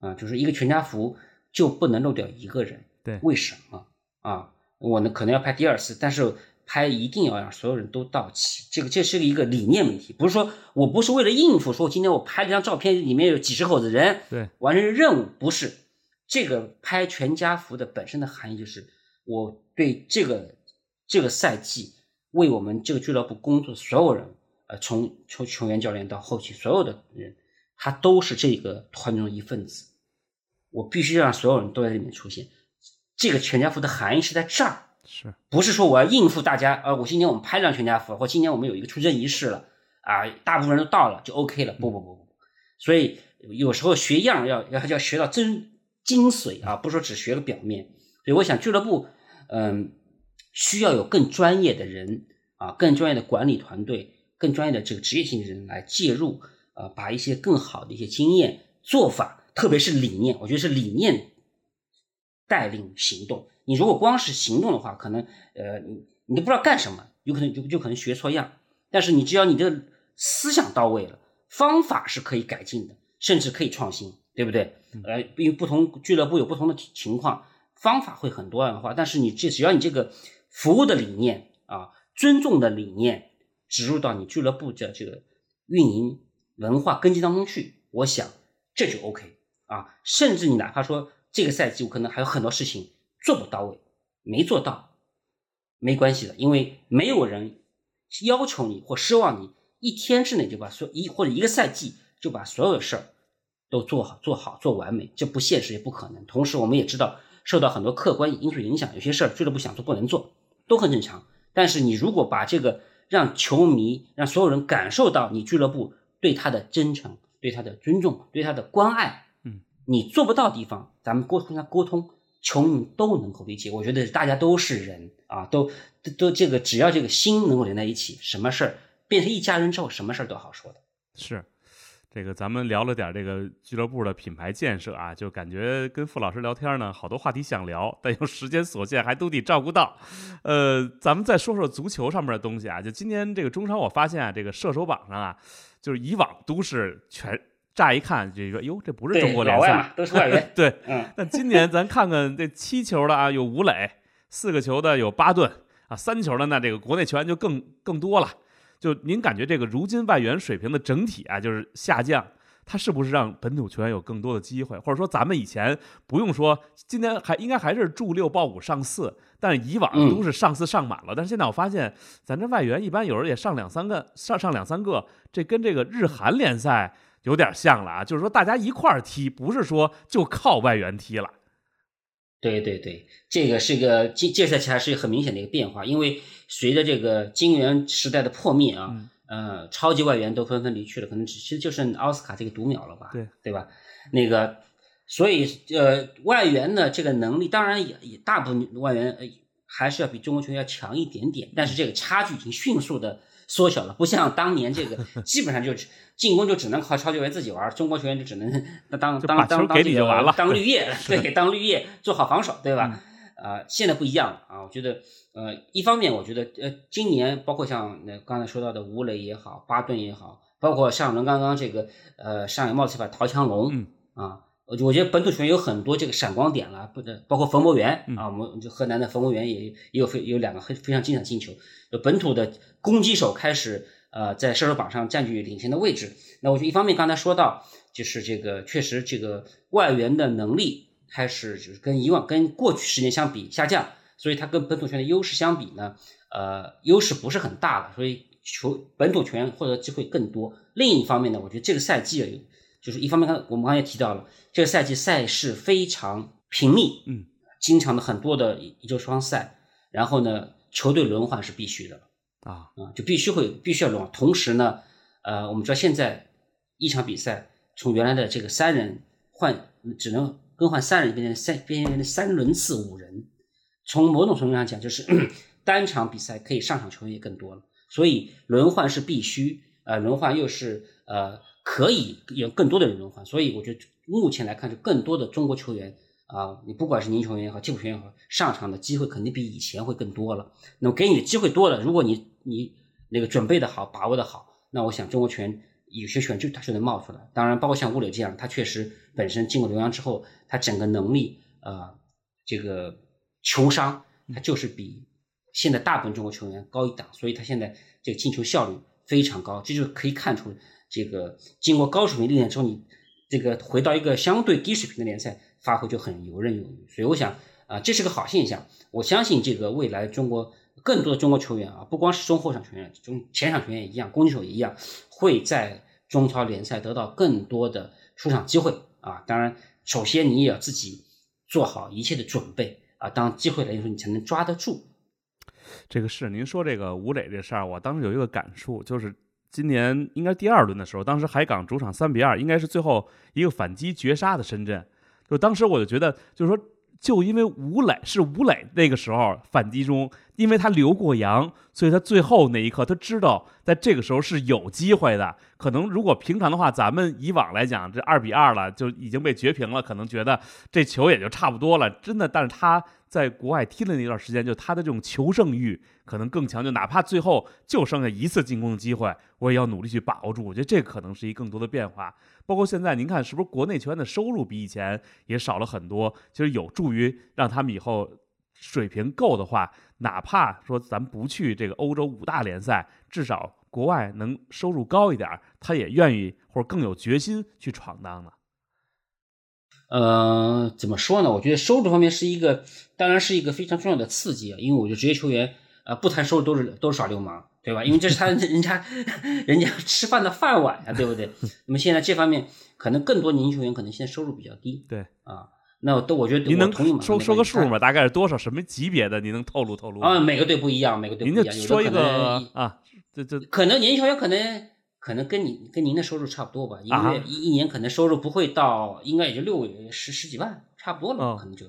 啊，就是一个全家福就不能漏掉一个人。对，为什么啊？我呢可能要拍第二次，但是拍一定要让所有人都到齐。这个这是一个理念问题，不是说我不是为了应付，说今天我拍了张照片，里面有几十口子人，对，完成任务不是这个拍全家福的本身的含义就是。我对这个这个赛季为我们这个俱乐部工作的所有人，呃，从从球员、教练到后期所有的人，他都是这个团中的一份子。我必须让所有人都在里面出现。这个全家福的含义是在这儿，是不是说我要应付大家？呃，我今年我们拍张全家福，或今年我们有一个出征仪式了，啊，大部分人都到了就 OK 了。不不不不不，所以有时候学样要要要学到真精髓啊，不是说只学个表面。所以我想俱乐部。嗯，需要有更专业的人啊，更专业的管理团队，更专业的这个职业性的人来介入，呃，把一些更好的一些经验做法，特别是理念，我觉得是理念带领行动。你如果光是行动的话，可能呃，你你都不知道干什么，有可能就就可能学错样。但是你只要你的思想到位了，方法是可以改进的，甚至可以创新，对不对？呃，因为不同俱乐部有不同的情况。方法会很多样化，但是你这只要你这个服务的理念啊，尊重的理念植入到你俱乐部的这个运营文化根基当中去，我想这就 OK 啊。甚至你哪怕说这个赛季我可能还有很多事情做不到位，没做到，没关系的，因为没有人要求你或奢望你一天之内就把所一或者一个赛季就把所有的事儿都做好、做好、做完美，这不现实也不可能。同时，我们也知道。受到很多客观因素影响，有些事儿俱乐部想做不能做，都很正常。但是你如果把这个让球迷、让所有人感受到你俱乐部对他的真诚、对他的尊重、对他的关爱，嗯，你做不到地方，咱们沟通他沟通，球迷都能够理解。我觉得大家都是人啊，都都这个只要这个心能够连在一起，什么事儿变成一家人之后，什么事儿都好说的。是。这个咱们聊了点这个俱乐部的品牌建设啊，就感觉跟傅老师聊天呢，好多话题想聊，但又时间所限，还都得照顾到。呃，咱们再说说足球上面的东西啊，就今年这个中超，我发现啊，这个射手榜上啊，就是以往都是全乍一看这个，哟，这不是中国联赛，都是外援。对，嗯。那今年咱看看这七球的啊，有吴磊；四个球的有巴顿，啊，三球的那这个国内球员就更更多了。就您感觉这个如今外援水平的整体啊，就是下降，它是不是让本土球员有更多的机会？或者说咱们以前不用说，今天还应该还是助六报五上四，但是以往都是上四上满了。但是现在我发现，咱这外援一般有时候也上两三个，上上两三个，这跟这个日韩联赛有点像了啊。就是说大家一块儿踢，不是说就靠外援踢了。对对对，这个是个这这赛期还是很明显的一个变化，因为随着这个金元时代的破灭啊，呃，超级外援都纷纷离去了，可能只其实就剩奥斯卡这个独苗了吧，对对吧？那个，所以呃，外援的这个能力，当然也也大部分外援呃还是要比中国球员要强一点点，但是这个差距已经迅速的缩小了，不像当年这个基本上就。进攻就只能靠超级员自己玩，中国球员就只能当当当当这个当绿叶，对，当绿叶做好防守，对吧？啊，现在不一样了啊！我觉得，呃，一方面我觉得，呃，今年包括像那刚才说到的吴磊也好，巴顿也好，包括上轮刚刚这个呃上海茂斯把陶强龙啊，我我觉得本土球员有很多这个闪光点了，不的，包括冯博元啊，我们就河南的冯博元也也有非有两个非非常精彩进球，就本土的攻击手开始。呃，在射手榜上占据领先的位置。那我觉得一方面刚才说到，就是这个确实这个外援的能力开始就是跟以往跟过去十年相比下降，所以它跟本土球员的优势相比呢，呃，优势不是很大了，所以球本土球员获得机会更多。另一方面呢，我觉得这个赛季就是一方面，刚我们刚才也提到了，这个赛季赛事非常频密，嗯，经常的很多的一周双赛，然后呢，球队轮换是必须的。啊啊，就必须会必须要轮换。同时呢，呃，我们知道现在一场比赛从原来的这个三人换只能更换三人，变成三变成三轮次五人。从某种程度上讲，就是 单场比赛可以上场球员也更多了。所以轮换是必须，呃，轮换又是呃可以有更多的人轮换。所以我觉得目前来看，就更多的中国球员。啊，你不管是年轻球员也好，替补球员也好，上场的机会肯定比以前会更多了。那么给你的机会多了，如果你你那个准备的好，把握的好，那我想中国球员有些球员就他就能冒出来。当然，包括像吴磊这样，他确实本身进过留洋之后，他整个能力啊，这个球商，他就是比现在大部分中国球员高一档，所以他现在这个进球效率非常高。这就可以看出，这个经过高水平历练之后，你这个回到一个相对低水平的联赛。发挥就很游刃有余，所以我想啊，这是个好现象。我相信这个未来中国更多的中国球员啊，不光是中后场球员，中前场球员也一样，攻击手也一样，会在中超联赛得到更多的出场机会啊。当然，首先你也要自己做好一切的准备啊，当机会来的时候，你才能抓得住。这个是您说这个吴磊这事儿，我当时有一个感触，就是今年应该第二轮的时候，当时海港主场三比二，应该是最后一个反击绝杀的深圳。就当时我就觉得，就是说，就因为吴磊是吴磊那个时候反击中，因为他留过洋，所以他最后那一刻他知道在这个时候是有机会的。可能如果平常的话，咱们以往来讲，这二比二了就已经被绝平了，可能觉得这球也就差不多了。真的，但是他在国外踢的那段时间，就他的这种求胜欲可能更强，就哪怕最后就剩下一次进攻的机会，我也要努力去把握住。我觉得这可能是一更多的变化。包括现在，您看是不是国内球员的收入比以前也少了很多？其实有助于让他们以后水平够的话，哪怕说咱不去这个欧洲五大联赛，至少国外能收入高一点，他也愿意或者更有决心去闯荡呢。呃，怎么说呢？我觉得收入方面是一个，当然是一个非常重要的刺激啊。因为我觉得职业球员呃，不谈收入都是都是耍流氓。对吧？因为这是他 人家人家吃饭的饭碗呀，对不对？那么现在这方面可能更多年轻球员可能现在收入比较低。对啊，那都我觉得您能说说个数吗？大概是多少？什么级别的？您能透露透露？啊，每个队不一样，每个队不一样。您说一个啊，这这可能年轻球员可能可能跟你跟您的收入差不多吧，一个月一一年可能收入不会到，应该也就六十十几万，差不多了，可能就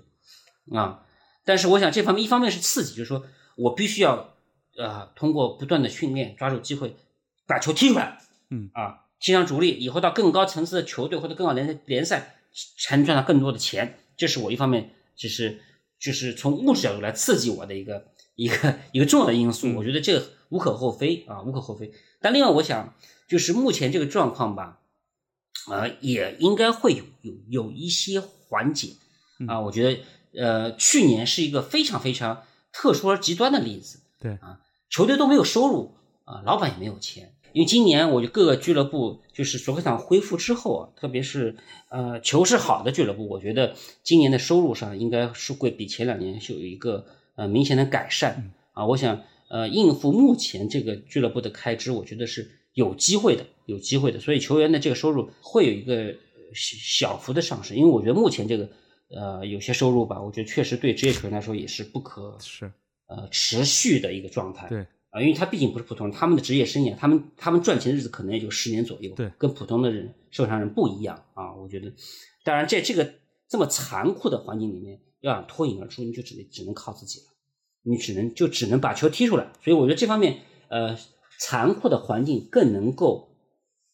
啊。但是我想这方面一方面是刺激，就是说我必须要。呃，通过不断的训练，抓住机会，把球踢出来。嗯啊，踢上主力，以后到更高层次的球队或者更好联联赛，才能赚到更多的钱。这是我一方面，就是就是从物质角度来刺激我的一个一个一个重要的因素。我觉得这个无可厚非啊，无可厚非。但另外，我想就是目前这个状况吧，呃，也应该会有有有一些缓解啊。我觉得呃，去年是一个非常非常特殊而极端的例子。对啊，球队都没有收入啊，老板也没有钱。因为今年我觉得各个俱乐部就是足球场恢复之后啊，特别是呃球是好的俱乐部，我觉得今年的收入上应该是会比前两年是有一个呃明显的改善啊。我想呃应付目前这个俱乐部的开支，我觉得是有机会的，有机会的。所以球员的这个收入会有一个小小幅的上升，因为我觉得目前这个呃有些收入吧，我觉得确实对职业球员来说也是不可是呃持续的一个状态。对。啊，因为他毕竟不是普通人，他们的职业生涯，他们他们赚钱的日子可能也就十年左右，对，跟普通的人社会上人不一样啊。我觉得，当然在这个这么残酷的环境里面，要想脱颖而出，你就只能只能靠自己了，你只能就只能把球踢出来。所以我觉得这方面，呃，残酷的环境更能够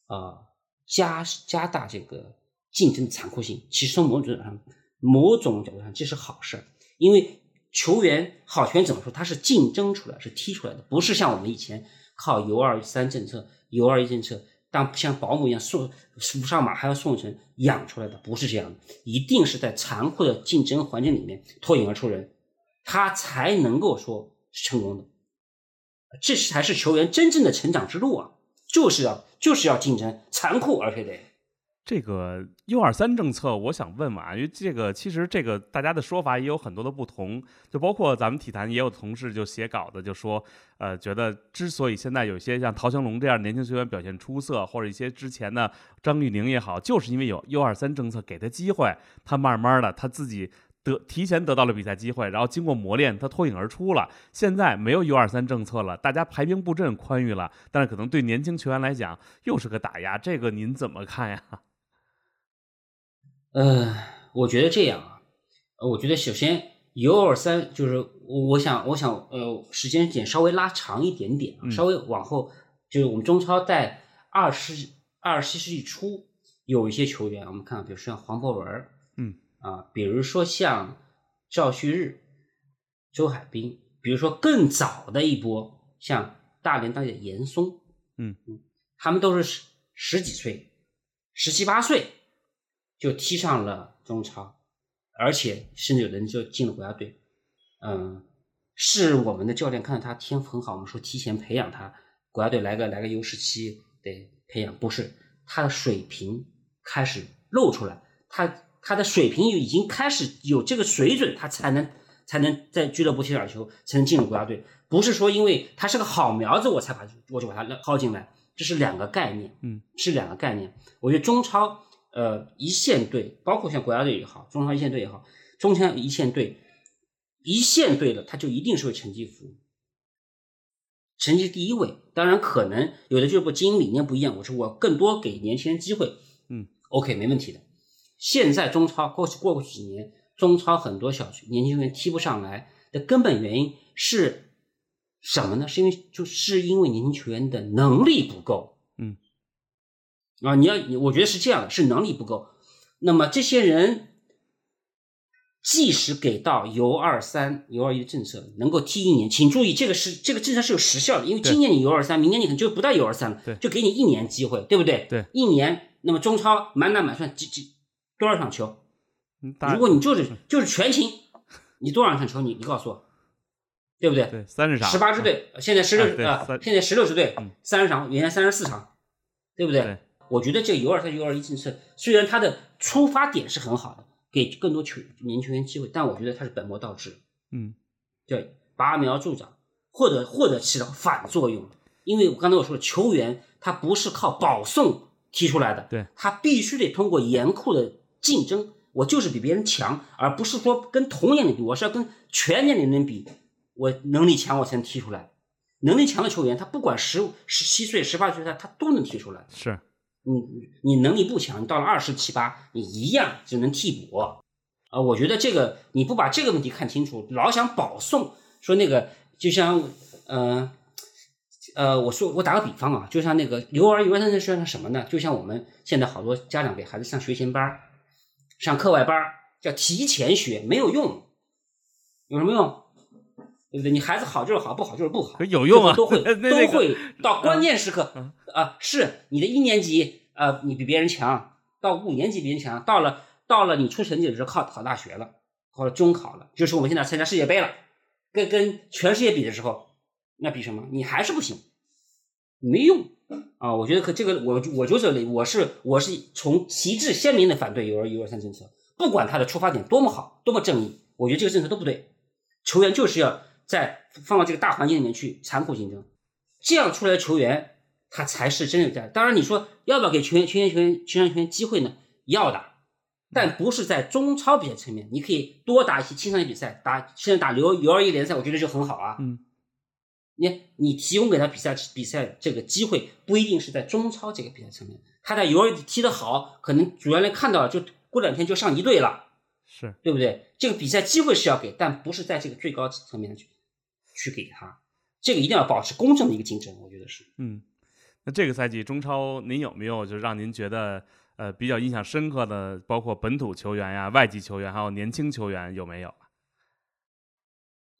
啊加加大这个竞争的残酷性。其实从某种角度上，某种角度上这是好事，因为。球员好球员怎么说？他是竞争出来，是踢出来的，不是像我们以前靠 U 二三政策、U 二一政策，当像保姆一样送扶上马还要送人养出来的，不是这样的，一定是在残酷的竞争环境里面脱颖而出人，他才能够说是成功的。这才是球员真正的成长之路啊！就是要就是要竞争，残酷而且得。这个 U 二三政策，我想问问啊，因为这个其实这个大家的说法也有很多的不同，就包括咱们体坛也有同事就写稿子就说，呃，觉得之所以现在有些像陶强龙这样年轻球员表现出色，或者一些之前的张玉宁也好，就是因为有 U 二三政策给他机会，他慢慢的他自己得提前得到了比赛机会，然后经过磨练，他脱颖而出了。现在没有 U 二三政策了，大家排兵布阵宽裕了，但是可能对年轻球员来讲又是个打压，这个您怎么看呀？呃，我觉得这样啊，我觉得首先一二三就是我我想我想呃时间点稍微拉长一点点，稍微往后就是我们中超在二十二十世纪初有一些球员，我们看，比如说像黄博文，嗯啊，比如说像赵旭日、周海滨，比如说更早的一波像大连大的严嵩，嗯嗯，他们都是十十几岁、十七八岁。就踢上了中超，而且甚至有的人就进了国家队。嗯，是我们的教练看到他天赋很好，我们说提前培养他，国家队来个来个 U 十七得培养，不是他的水平开始露出来，他他的水平已经开始有这个水准，他才能才能在俱乐部踢点球，才能进入国家队。不是说因为他是个好苗子，我才把我就把他薅进来，这是两个概念，嗯，是两个概念。我觉得中超。呃，一线队，包括像国家队也好，中超一线队也好，中超一线队，一线队的他就一定是为成绩服务，成绩第一位。当然，可能有的俱乐部经营理念不一样，我说我更多给年轻人机会，嗯，OK，没问题的。现在中超过去过几年，中超很多小区年轻人踢不上来的根本原因是什么呢？是因为就是因为年轻球员的能力不够。啊，你要，我觉得是这样的，是能力不够。那么这些人，即使给到 U 二三、U 二一的政策，能够踢一年，请注意，这个是这个政策是有时效的，因为今年你 U 二三，明年你可能就不到 U 二三了，就给你一年机会，对不对？对，一年，那么中超满打满算几几多少场球？如果你就是就是全勤，你多少场球？你你告诉我，对不对？对，三十场。十八支队，现在十六啊，现在十六支队，三十场，原来三十四场，对不对？我觉得这 U 二三、U 二一政策虽然它的出发点是很好的，给更多球年轻球员机会，但我觉得它是本末倒置。嗯，对，拔苗助长，或者或者起到反作用。因为我刚才我说了，球员他不是靠保送踢出来的，对，他必须得通过严酷的竞争，我就是比别人强，而不是说跟同年龄比，我是要跟全年龄人比，我能力强我才能踢出来。能力强的球员，他不管十十七岁、十八岁，他他都能踢出来。是。你你能力不强，你到了二十七八，你一样只能替补啊！我觉得这个你不把这个问题看清楚，老想保送，说那个就像呃呃，我说我打个比方啊，就像那个幼儿园那是什么呢？就像我们现在好多家长给孩子上学前班上课外班叫提前学，没有用，有什么用？对不对？你孩子好就是好，不好就是不好。有用啊，都会 都会到关键时刻啊！是你的一年级啊，你比别人强；到五年级比别人强，到了到了你出成绩的时候，考考大学了或者中考了，就是我们现在参加世界杯了，跟跟全世界比的时候，那比什么？你还是不行，没用啊！我觉得可这个我我就是我是我是从旗帜鲜明的反对 U 二 U 二三政策，不管他的出发点多么好，多么正义，我觉得这个政策都不对。球员就是要在放到这个大环境里面去残酷竞争，这样出来的球员他才是真有价值。当然，你说要不要给球员、球员、球员、球员球员机会呢？要的，但不是在中超比赛层面，你可以多打一些青少年比赛，打现在打 U U 二一联赛，我觉得就很好啊。嗯，你你提供给他比赛比赛这个机会，不一定是在中超这个比赛层面，他在 U 二踢得好，可能主教练看到了，就过两天就上一队了。是对不对？这个比赛机会是要给，但不是在这个最高层面去去给他。这个一定要保持公正的一个竞争，我觉得是。嗯，那这个赛季中超您有没有就让您觉得呃比较印象深刻的，包括本土球员呀、外籍球员，还有年轻球员有没有？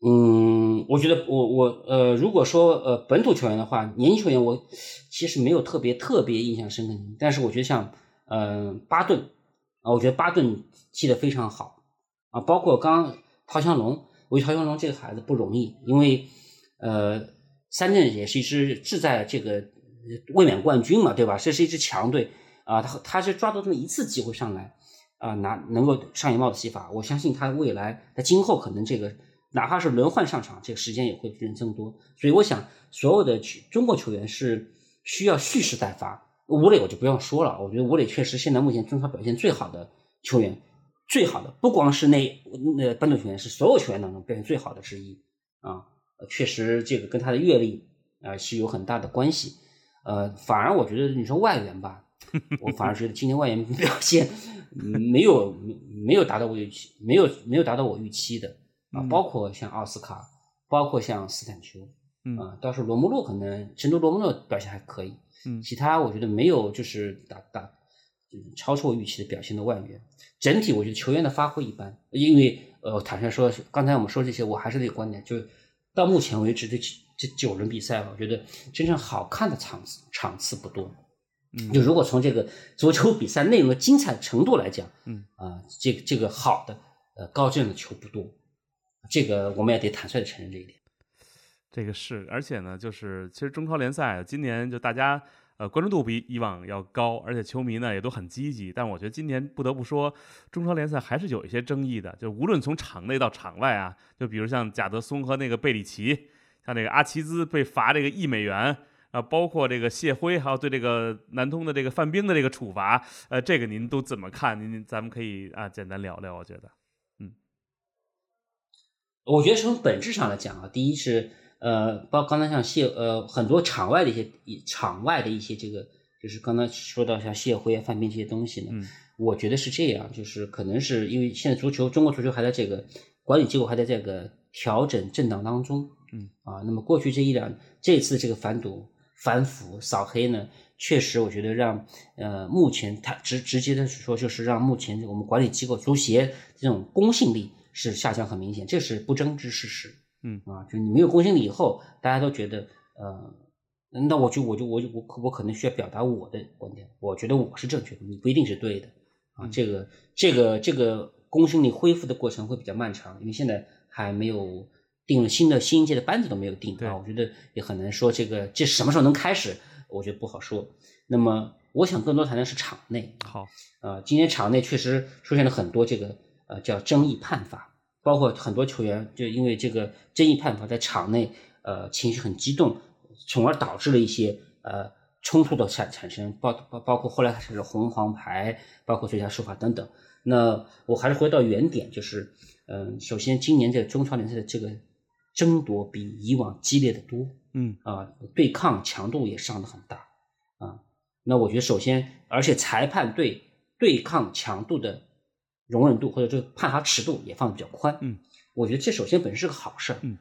嗯，我觉得我我呃，如果说呃本土球员的话，年轻球员我其实没有特别特别印象深刻的，但是我觉得像呃巴顿啊，我觉得巴顿踢得非常好啊，包括刚刚陶强龙，我觉得陶强龙这个孩子不容易，因为呃三镇也是一支志在这个卫冕冠军嘛，对吧？这是一支强队啊，他他是抓到这么一次机会上来啊，拿能够上演帽子戏法，我相信他未来在今后可能这个。哪怕是轮换上场，这个时间也会变增多。所以我想，所有的中国球员是需要蓄势待发。吴磊我就不用说了，我觉得吴磊确实现在目前中超表现最好的球员，最好的不光是那那本土球员，是所有球员当中表现最好的之一啊。确实，这个跟他的阅历啊是有很大的关系。呃，反而我觉得你说外援吧，我反而觉得今天外援表现没有没有达到我预期，没有没有达到我预期的。啊，包括像奥斯卡，包括像斯坦丘，啊，倒是罗穆洛可能成都罗穆洛表现还可以，嗯，其他我觉得没有就是打打超出我预期的表现的外援，整体我觉得球员的发挥一般，因为呃坦率说，刚才我们说这些，我还是那个观点，就是到目前为止这这九轮比赛，我觉得真正好看的场次场次不多，嗯，就如果从这个足球比赛内容的精彩程度来讲，嗯啊，这个这个好的呃高质量的球不多。这个我们也得坦率的承认这一点，这个是，而且呢，就是其实中超联赛今年就大家呃关注度比以往要高，而且球迷呢也都很积极。但我觉得今年不得不说，中超联赛还是有一些争议的，就无论从场内到场外啊，就比如像贾德松和那个贝里奇，像这个阿齐兹被罚这个一美元啊，包括这个谢辉，还有对这个南通的这个范冰的这个处罚，呃，这个您都怎么看？您咱们可以啊简单聊聊，我觉得。嗯我觉得从本质上来讲啊，第一是呃，包括刚才像谢呃很多场外的一些场外的一些这个，就是刚才说到像谢辉啊、范冰这些东西呢，嗯，我觉得是这样，就是可能是因为现在足球中国足球还在这个管理机构还在这个调整震荡当中，嗯啊，那么过去这一两这次这个反赌反腐扫黑呢，确实我觉得让呃目前他直直接的说就是让目前我们管理机构足协这种公信力。是下降很明显，这是不争之事实。嗯啊，就你没有公信力以后，大家都觉得呃，那我就我就我就我我可能需要表达我的观点，我觉得我是正确的，你不一定是对的啊。这个这个这个公信力恢复的过程会比较漫长，因为现在还没有定了新的新一届的班子都没有定啊，我觉得也很难说这个这什么时候能开始，我觉得不好说。那么我想更多谈的是场内。好，呃，今天场内确实出现了很多这个。呃，叫争议判罚，包括很多球员就因为这个争议判罚，在场内呃情绪很激动，从而导致了一些呃冲突的产产生，包包包括后来开始红黄牌，包括最佳说法等等。那我还是回到原点，就是嗯，首先今年这个中超联赛的这个争夺比以往激烈的多，嗯啊，对抗强度也上的很大啊。那我觉得首先，而且裁判对对抗强度的。容忍度或者这个判罚尺度也放的比较宽，嗯，我觉得这首先本身是个好事，嗯，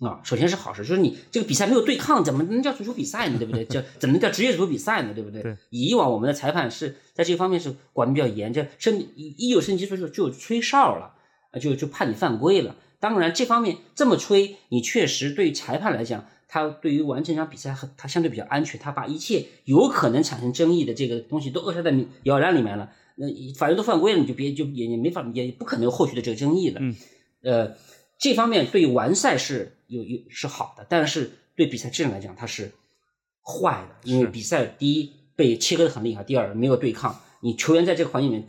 啊，首先是好事，就是你这个比赛没有对抗，怎么能叫足球比赛呢？对不对？叫怎么能叫职业足球比赛呢？对不对？对。以往我们的裁判是在这方面是管的比较严，这升一一有升级之后就吹哨了，啊，就就判你犯规了。当然，这方面这么吹，你确实对于裁判来讲，他对于完成一场比赛，他相对比较安全，他把一切有可能产生争议的这个东西都扼杀在摇篮里面了。那法院都犯规了，你就别就也也没法也不可能有后续的这个争议了。嗯，呃，这方面对于完赛是有有是好的，但是对比赛质量来讲，它是坏的，因为比赛第一被切割的很厉害，第二没有对抗，你球员在这个环境里面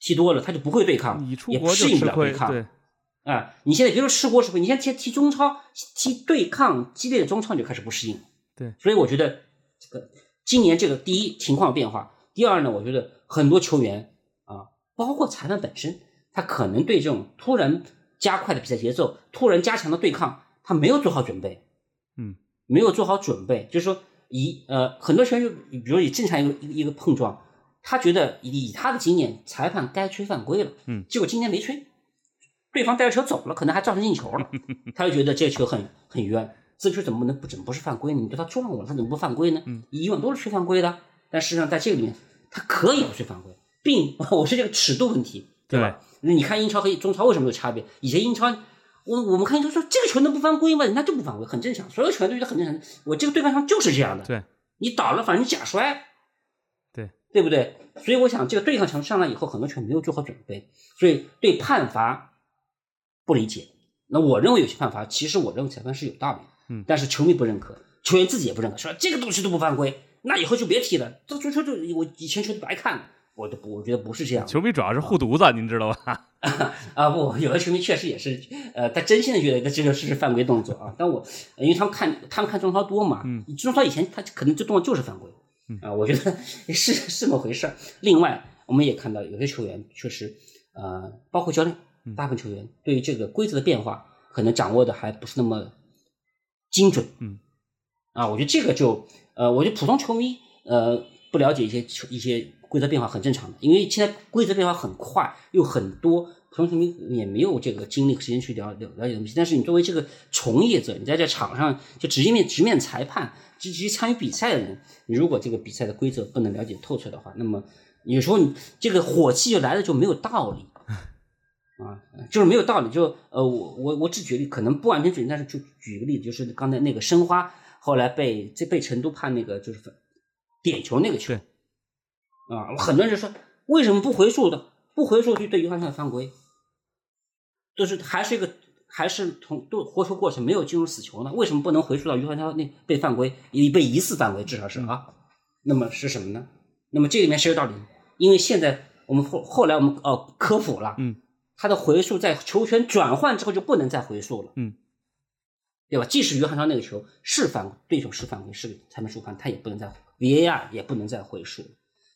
踢多了，他就不会对抗，你出国也适应不了对抗。对，啊，你现在别说吃锅吃亏，你现在踢踢中超，踢对抗激烈的中超，你就开始不适应。对，所以我觉得这个今年这个第一情况变化，第二呢，我觉得很多球员啊，包括裁判本身，他可能对这种突然加快的比赛节奏、突然加强的对抗，他没有做好准备。嗯，没有做好准备，就是说以呃很多球员就比如以正常一个一个一个碰撞，他觉得以以他的经验，裁判该吹犯规了，嗯，结果今天没吹，对方带着球走了，可能还造成进球了，他就觉得这个球很很冤，这球怎么能不怎么不是犯规呢？你对他撞了，他怎么不犯规呢？嗯，以往都是吹犯规的，但实际上在这个里面，他可以不去犯规，并 我是这个尺度问题，对吧？那你看英超和中超为什么有差别？以前英超。我我们看英超说这个球能不犯规吗？人家就不犯规，很正常，所有球员都觉得很正常。我这个对抗上就是这样的，对，你倒了，反正你假摔，对对不对？所以我想这个对抗强度上来以后，很多球员没有做好准备，所以对判罚不理解。那我认为有些判罚，其实我认为裁判是有道理，嗯但是球迷不认可，球员自己也不认可，说这个东西都不犯规，那以后就别踢了。这足球就我以前球都白看了，我都不，我觉得不是这样。球迷主要是护犊子，您知道吧？啊不，有的球迷确实也是，呃，他真心的觉得这就是犯规动作啊。但我因为他们看他们看中超多嘛，嗯，中超以前他可能这动作就是犯规，嗯啊，我觉得 是是这么回事儿。另外，我们也看到有些球员确实，呃，包括教练，嗯大部分球员对于这个规则的变化可能掌握的还不是那么精准，嗯，啊，我觉得这个就，呃，我觉得普通球迷，呃，不了解一些球一些规则变化很正常的，因为现在规则变化很快，又很多，普通球迷也没有这个精力和时间去了了了解东西。但是你作为这个从业者，你在这场上就直接面直面裁判，直直接参与比赛的人，你如果这个比赛的规则不能了解透彻的话，那么有时候你这个火气就来了就没有道理。啊，就是没有道理。就呃，我我我只举例，可能不完全准确，但是就举一个例子，就是刚才那个申花后来被这被成都判那个就是点球那个球，啊，很多人就说为什么不回溯的？不回溯就对于方向犯规，就是还是一个还是从都活球过程没有进入死球呢？为什么不能回溯到于汉超那被犯规，已被疑似犯规，至少是啊？那么是什么呢？那么这里面是有道理，因为现在我们后后来我们哦科普了，嗯。他的回溯在球权转换之后就不能再回溯了，嗯，对吧？即使于汉超那个球是犯对手是犯规是裁判触犯，他也不能再 VAR 也不能再回溯。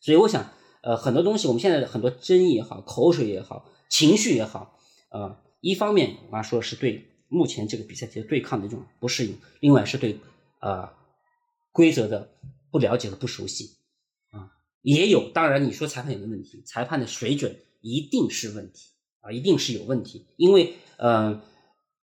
所以我想，呃，很多东西我们现在的很多争议也好，口水也好，情绪也好，呃，一方面我刚说是对目前这个比赛其实对抗的一种不适应，另外是对呃规则的不了解和不熟悉啊，也有。当然你说裁判有没有问题？裁判的水准一定是问题。啊，一定是有问题，因为呃，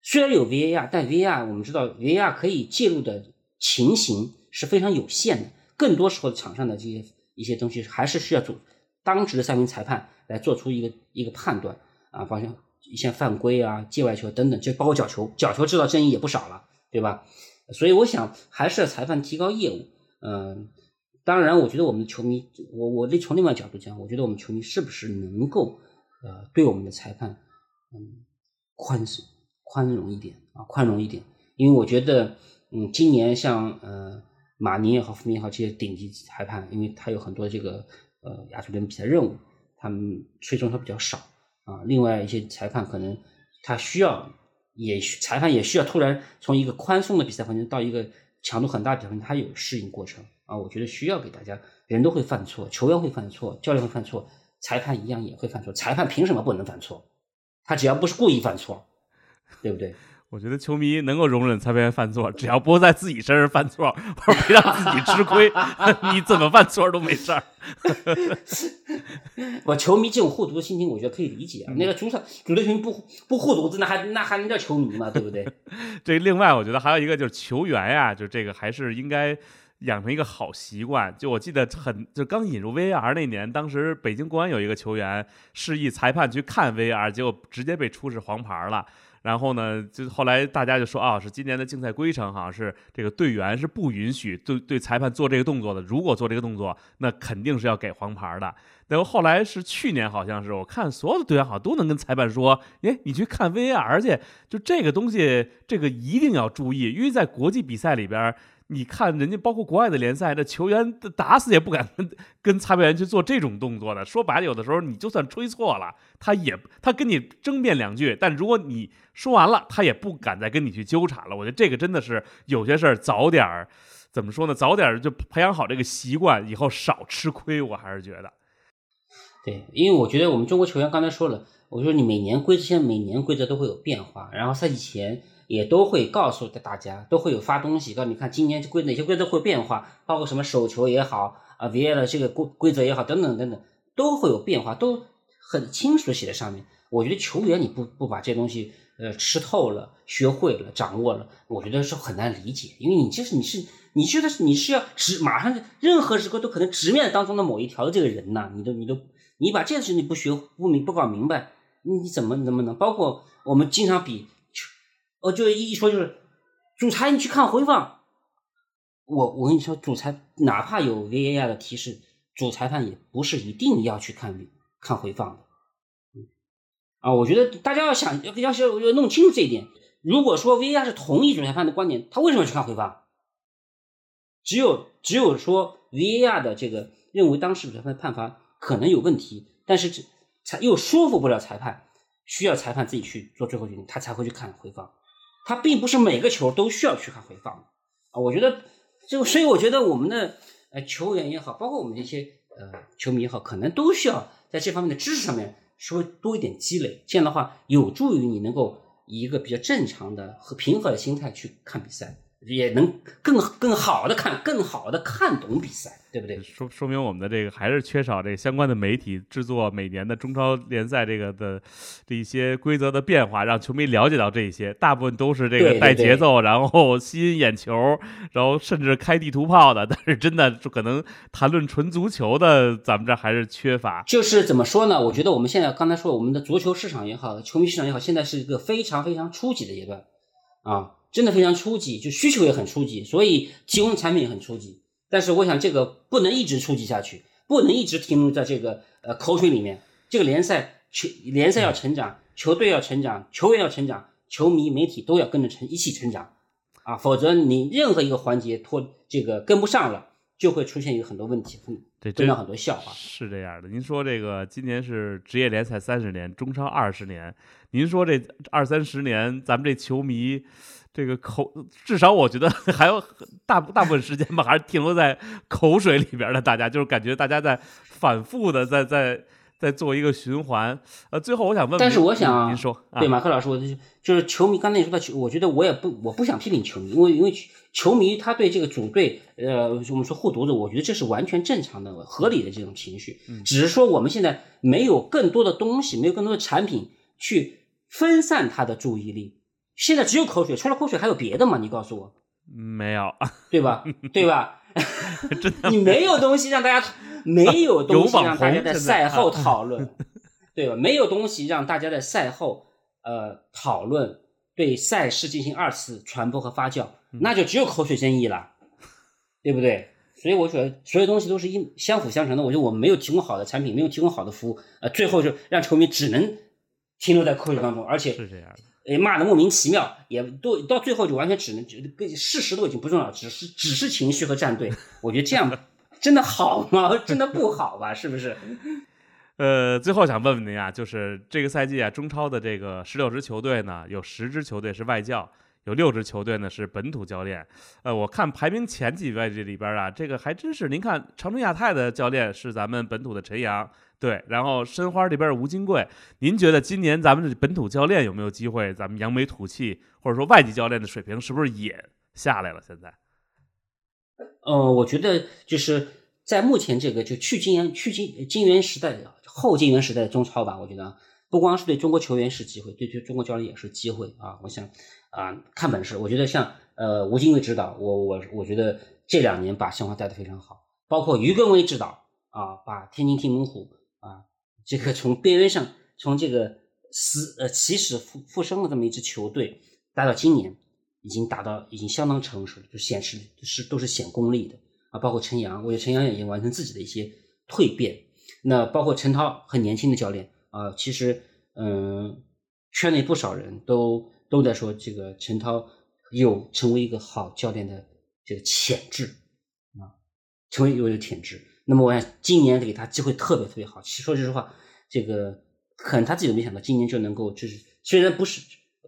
虽然有 VAR，但 VAR 我们知道 VAR 可以介入的情形是非常有限的，更多时候场上的这些一些东西还是需要主当值的三名裁判来做出一个一个判断啊，包括一些犯规啊、界外球等等，就包括角球，角球制造争议也不少了，对吧？所以我想还是要裁判提高业务，嗯、当然，我觉得我们的球迷，我我从另外角度讲，我觉得我们球迷是不是能够。呃，对我们的裁判，嗯，宽松、宽容一点啊，宽容一点，因为我觉得，嗯，今年像呃马宁也好，傅明也好，这些顶级裁判，因为他有很多这个呃亚洲联比赛任务，他们吹中他比较少啊。另外一些裁判可能他需要，也裁判也需要突然从一个宽松的比赛环境到一个强度很大的比赛环境，他有适应过程啊。我觉得需要给大家，人都会犯错，球员会犯错，教练会犯错。裁判一样也会犯错，裁判凭什么不能犯错？他只要不是故意犯错，对不对？我觉得球迷能够容忍裁判员犯错，只要不在自己身上犯错，或者别让自己吃亏，你怎么犯错都没事儿。我球迷这种护犊的心情，我觉得可以理解啊。那个主场主队球迷不不护犊子，那还那还能叫球迷吗？对不对？这另外，我觉得还有一个就是球员呀，就这个还是应该。养成一个好习惯，就我记得很，就刚引入 VAR 那年，当时北京国安有一个球员示意裁判去看 VAR，结果直接被出示黄牌了。然后呢，就后来大家就说啊，是今年的竞赛规程好像是这个队员是不允许对对裁判做这个动作的。如果做这个动作，那肯定是要给黄牌的。然后后来是去年，好像是我看所有的队员好像都能跟裁判说，哎，你去看 VAR 去，就这个东西，这个一定要注意，因为在国际比赛里边。你看，人家包括国外的联赛，这球员打死也不敢跟裁判员去做这种动作的。说白了，有的时候你就算吹错了，他也他跟你争辩两句，但如果你说完了，他也不敢再跟你去纠缠了。我觉得这个真的是有些事儿早点儿怎么说呢？早点儿就培养好这个习惯，以后少吃亏。我还是觉得，对，因为我觉得我们中国球员刚才说了，我说你每年规则现在每年规则都会有变化，然后赛季前。也都会告诉大家，都会有发东西，告诉你看今年规哪些规则会变化，包括什么手球也好啊，V A 的这个规规则也好，等等等等，都会有变化，都很清楚的写在上面。我觉得球员你不不把这东西呃吃透了、学会了、掌握了，我觉得是很难理解，因为你就是你是你觉得你是要直马上任何时刻都可能直面当中的某一条的这个人呐，你都你都你把这件事你不学不明不搞明白，你怎么怎么能？包括我们经常比。我就一说就是，主裁你去看回放，我我跟你说，主裁哪怕有 VAR 的提示，主裁判也不是一定要去看看回放的，嗯，啊，我觉得大家要想要要要弄清楚这一点。如果说 VAR 是同意主裁判的观点，他为什么去看回放？只有只有说 VAR 的这个认为当时主裁判判罚可能有问题，但是裁又说服不了裁判，需要裁判自己去做最后决定，他才会去看回放。它并不是每个球都需要去看回放啊，我觉得就所以我觉得我们的呃球员也好，包括我们一些呃球迷也好，可能都需要在这方面的知识上面稍微多一点积累，这样的话有助于你能够以一个比较正常的和平和的心态去看比赛。也能更更好的看，更好的看懂比赛，对不对？说说明我们的这个还是缺少这个相关的媒体制作每年的中超联赛这个的这一些规则的变化，让球迷了解到这些。大部分都是这个带节奏，然后吸引眼球，然后甚至开地图炮的。但是真的就可能谈论纯足球的，咱们这还是缺乏。就是怎么说呢？我觉得我们现在刚才说我们的足球市场也好，球迷市场也好，现在是一个非常非常初级的阶段啊。真的非常初级，就需求也很初级，所以提供产品也很初级。但是我想这个不能一直初级下去，不能一直停留在这个呃口水里面。这个联赛球联赛要成长，球队要成长，球员要成长，球迷媒体都要跟着成一起成长啊！否则你任何一个环节拖这个跟不上了，就会出现有很多问题，对，真的很多笑话。是这样的，您说这个今年是职业联赛三十年，中超二十年，您说这二三十年，咱们这球迷。这个口至少我觉得 还有大大部分时间吧，还是停留在口水里边的。大家就是感觉大家在反复的在在在做一个循环。呃，最后我想问，但是我想您说，对马克老师，我就是球迷。刚才你说的球，我觉得我也不我不想批评球迷，因为因为球迷他对这个组队，呃，我们说护犊子，我觉得这是完全正常的、合理的这种情绪。只是说我们现在没有更多的东西，没有更多的产品去分散他的注意力。现在只有口水，除了口水还有别的吗？你告诉我，没有，对吧？对吧？真的，你没有东西让大家，没有东西让大家在赛后 讨论，对吧？没有东西让大家在赛后呃讨论，对赛事进行二次传播和发酵，那就只有口水争议了，对不对？所以我觉得所有东西都是一相辅相成的。我觉得我们没有提供好的产品，没有提供好的服务，呃，最后就让球迷只能停留在口水当中，而且是这样的。诶，骂的莫名其妙，也都到最后就完全只能觉得跟事实都已经不重要，只是只是情绪和战队。我觉得这样 真的好吗？真的不好吧？是不是？呃，最后想问问您啊，就是这个赛季啊，中超的这个十六支球队呢，有十支球队是外教，有六支球队呢是本土教练。呃，我看排名前几位这里边啊，这个还真是，您看长春亚泰的教练是咱们本土的陈阳。对，然后申花这边吴金贵，您觉得今年咱们的本土教练有没有机会？咱们扬眉吐气，或者说外籍教练的水平是不是也下来了？现在，呃，我觉得就是在目前这个就去金元去金金元时代后金元时代的中超吧，我觉得不光是对中国球员是机会，对对中国教练也是机会啊！我想啊，看本事。我觉得像呃吴金贵指导，我我我觉得这两年把申花带的非常好，包括于根伟指导啊，把天津天门虎。啊，这个从边缘上，从这个死呃起死复复生的这么一支球队，打到今年已经达到已经相当成熟了，就显示是都是显功力的啊。包括陈阳，我觉得陈阳也已经完成自己的一些蜕变。那包括陈涛很年轻的教练啊，其实嗯，圈内不少人都都在说这个陈涛有成为一个好教练的这个潜质啊，成为有个潜质。那么我想今年给他机会特别特别好。其实说句实话，这个可能他自己都没想到今年就能够就是虽然不是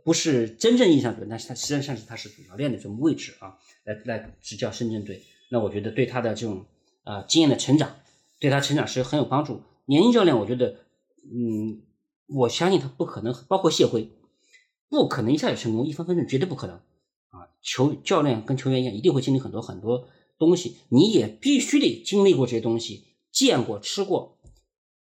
不是真正意义上主，但是他实际上是他是主教练的这种位置啊，来来执教深圳队。那我觉得对他的这种啊经验的成长，对他成长是很有帮助。年轻教练，我觉得嗯，我相信他不可能，包括谢辉，不可能一下就成功，一帆风顺绝对不可能啊。球教练跟球员一样，一定会经历很多很多。东西你也必须得经历过这些东西，见过吃过，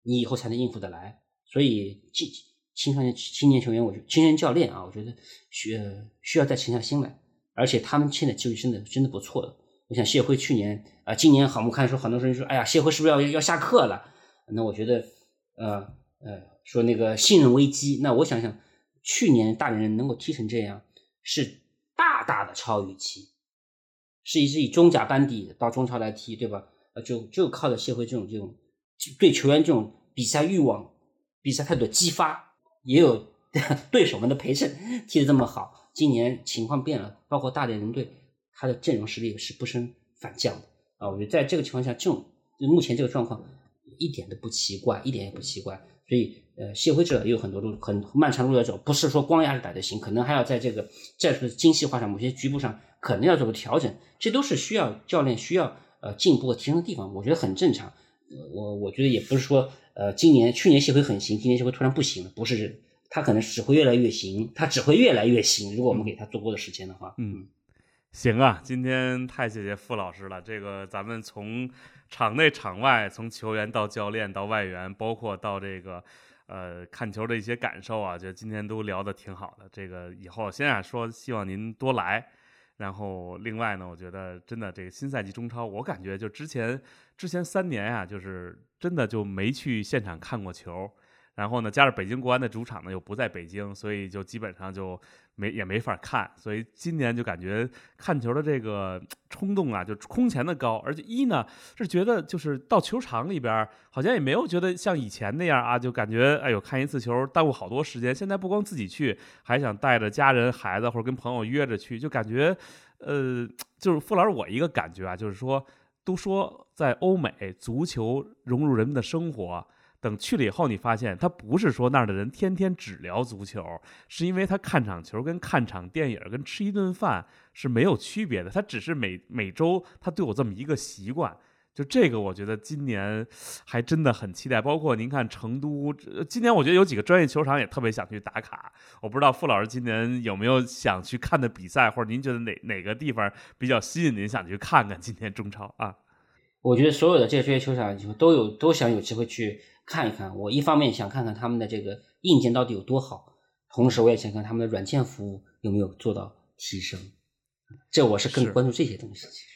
你以后才能应付得来。所以，青青少年青年球员，我觉得青年教练啊，我觉得需需要再沉下心来。而且他们现在机会真的真的不错的。我想谢辉去年啊，今年好，我们看说很多人说，哎呀，谢辉是不是要要下课了？那我觉得，呃呃，说那个信任危机。那我想想，去年大连人能够踢成这样，是大大的超预期。是一支以中甲班底到中超来踢，对吧？呃，就就靠着谢辉这种这种对球员这种比赛欲望、比赛态度的激发，也有 对手们的陪衬，踢得这么好。今年情况变了，包括大连人队，他的阵容实力也是不升反降的啊！我觉得在这个情况下，这种目前这个状况一点都不奇怪，一点也不奇怪。所以，呃，谢辉这也有很多路，很漫长路要走，不是说光压着打就行，可能还要在这个战术的精细化上，某些局部上可能要做个调整，这都是需要教练需要呃进步和提升的地方，我觉得很正常。我我觉得也不是说，呃，今年去年谢辉很行，今年谢辉突然不行了，不是，他可能只会越来越行，他只会越来越行。如果我们给他足够的时间的话，嗯，行啊，今天太谢谢傅老师了，这个咱们从。场内场外，从球员到教练到外援，包括到这个，呃，看球的一些感受啊，觉得今天都聊得挺好的。这个以后先啊说，希望您多来。然后另外呢，我觉得真的这个新赛季中超，我感觉就之前之前三年啊，就是真的就没去现场看过球。然后呢，加上北京国安的主场呢又不在北京，所以就基本上就没也没法看。所以今年就感觉看球的这个冲动啊，就空前的高。而且一呢是觉得就是到球场里边，好像也没有觉得像以前那样啊，就感觉哎呦看一次球耽误好多时间。现在不光自己去，还想带着家人、孩子或者跟朋友约着去，就感觉呃，就是傅老师我一个感觉啊，就是说都说在欧美足球融入人们的生活。等去了以后，你发现他不是说那儿的人天天只聊足球，是因为他看场球跟看场电影跟吃一顿饭是没有区别的。他只是每每周他都有这么一个习惯。就这个，我觉得今年还真的很期待。包括您看成都，今年我觉得有几个专业球场也特别想去打卡。我不知道傅老师今年有没有想去看的比赛，或者您觉得哪哪个地方比较吸引您想去看看今年中超啊？我觉得所有的这些专业球场都有都想有机会去。看一看，我一方面想看看他们的这个硬件到底有多好，同时我也想看他们的软件服务有没有做到提升。这我是更关注这些东西。其实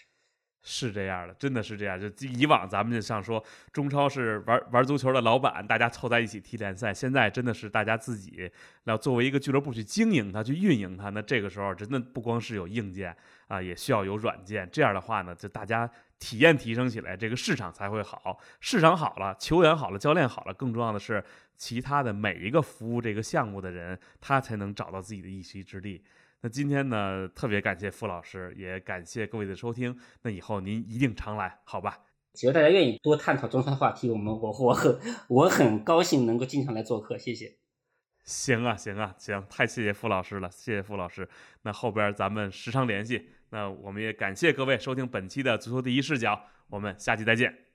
是这样的，真的是这样。就以往咱们就像说中超是玩玩足球的老板，大家凑在一起踢联赛。现在真的是大家自己要作为一个俱乐部去经营它，去运营它。那这个时候真的不光是有硬件啊，也需要有软件。这样的话呢，就大家。体验提升起来，这个市场才会好。市场好了，球员好了，教练好了，更重要的是，其他的每一个服务这个项目的人，他才能找到自己的一席之地。那今天呢，特别感谢傅老师，也感谢各位的收听。那以后您一定常来，好吧？只要大家愿意多探讨中超的话题，我们我我很我很高兴能够经常来做客。谢谢。行啊，行啊，行，太谢谢傅老师了，谢谢傅老师。那后边咱们时常联系。那我们也感谢各位收听本期的足球第一视角，我们下期再见。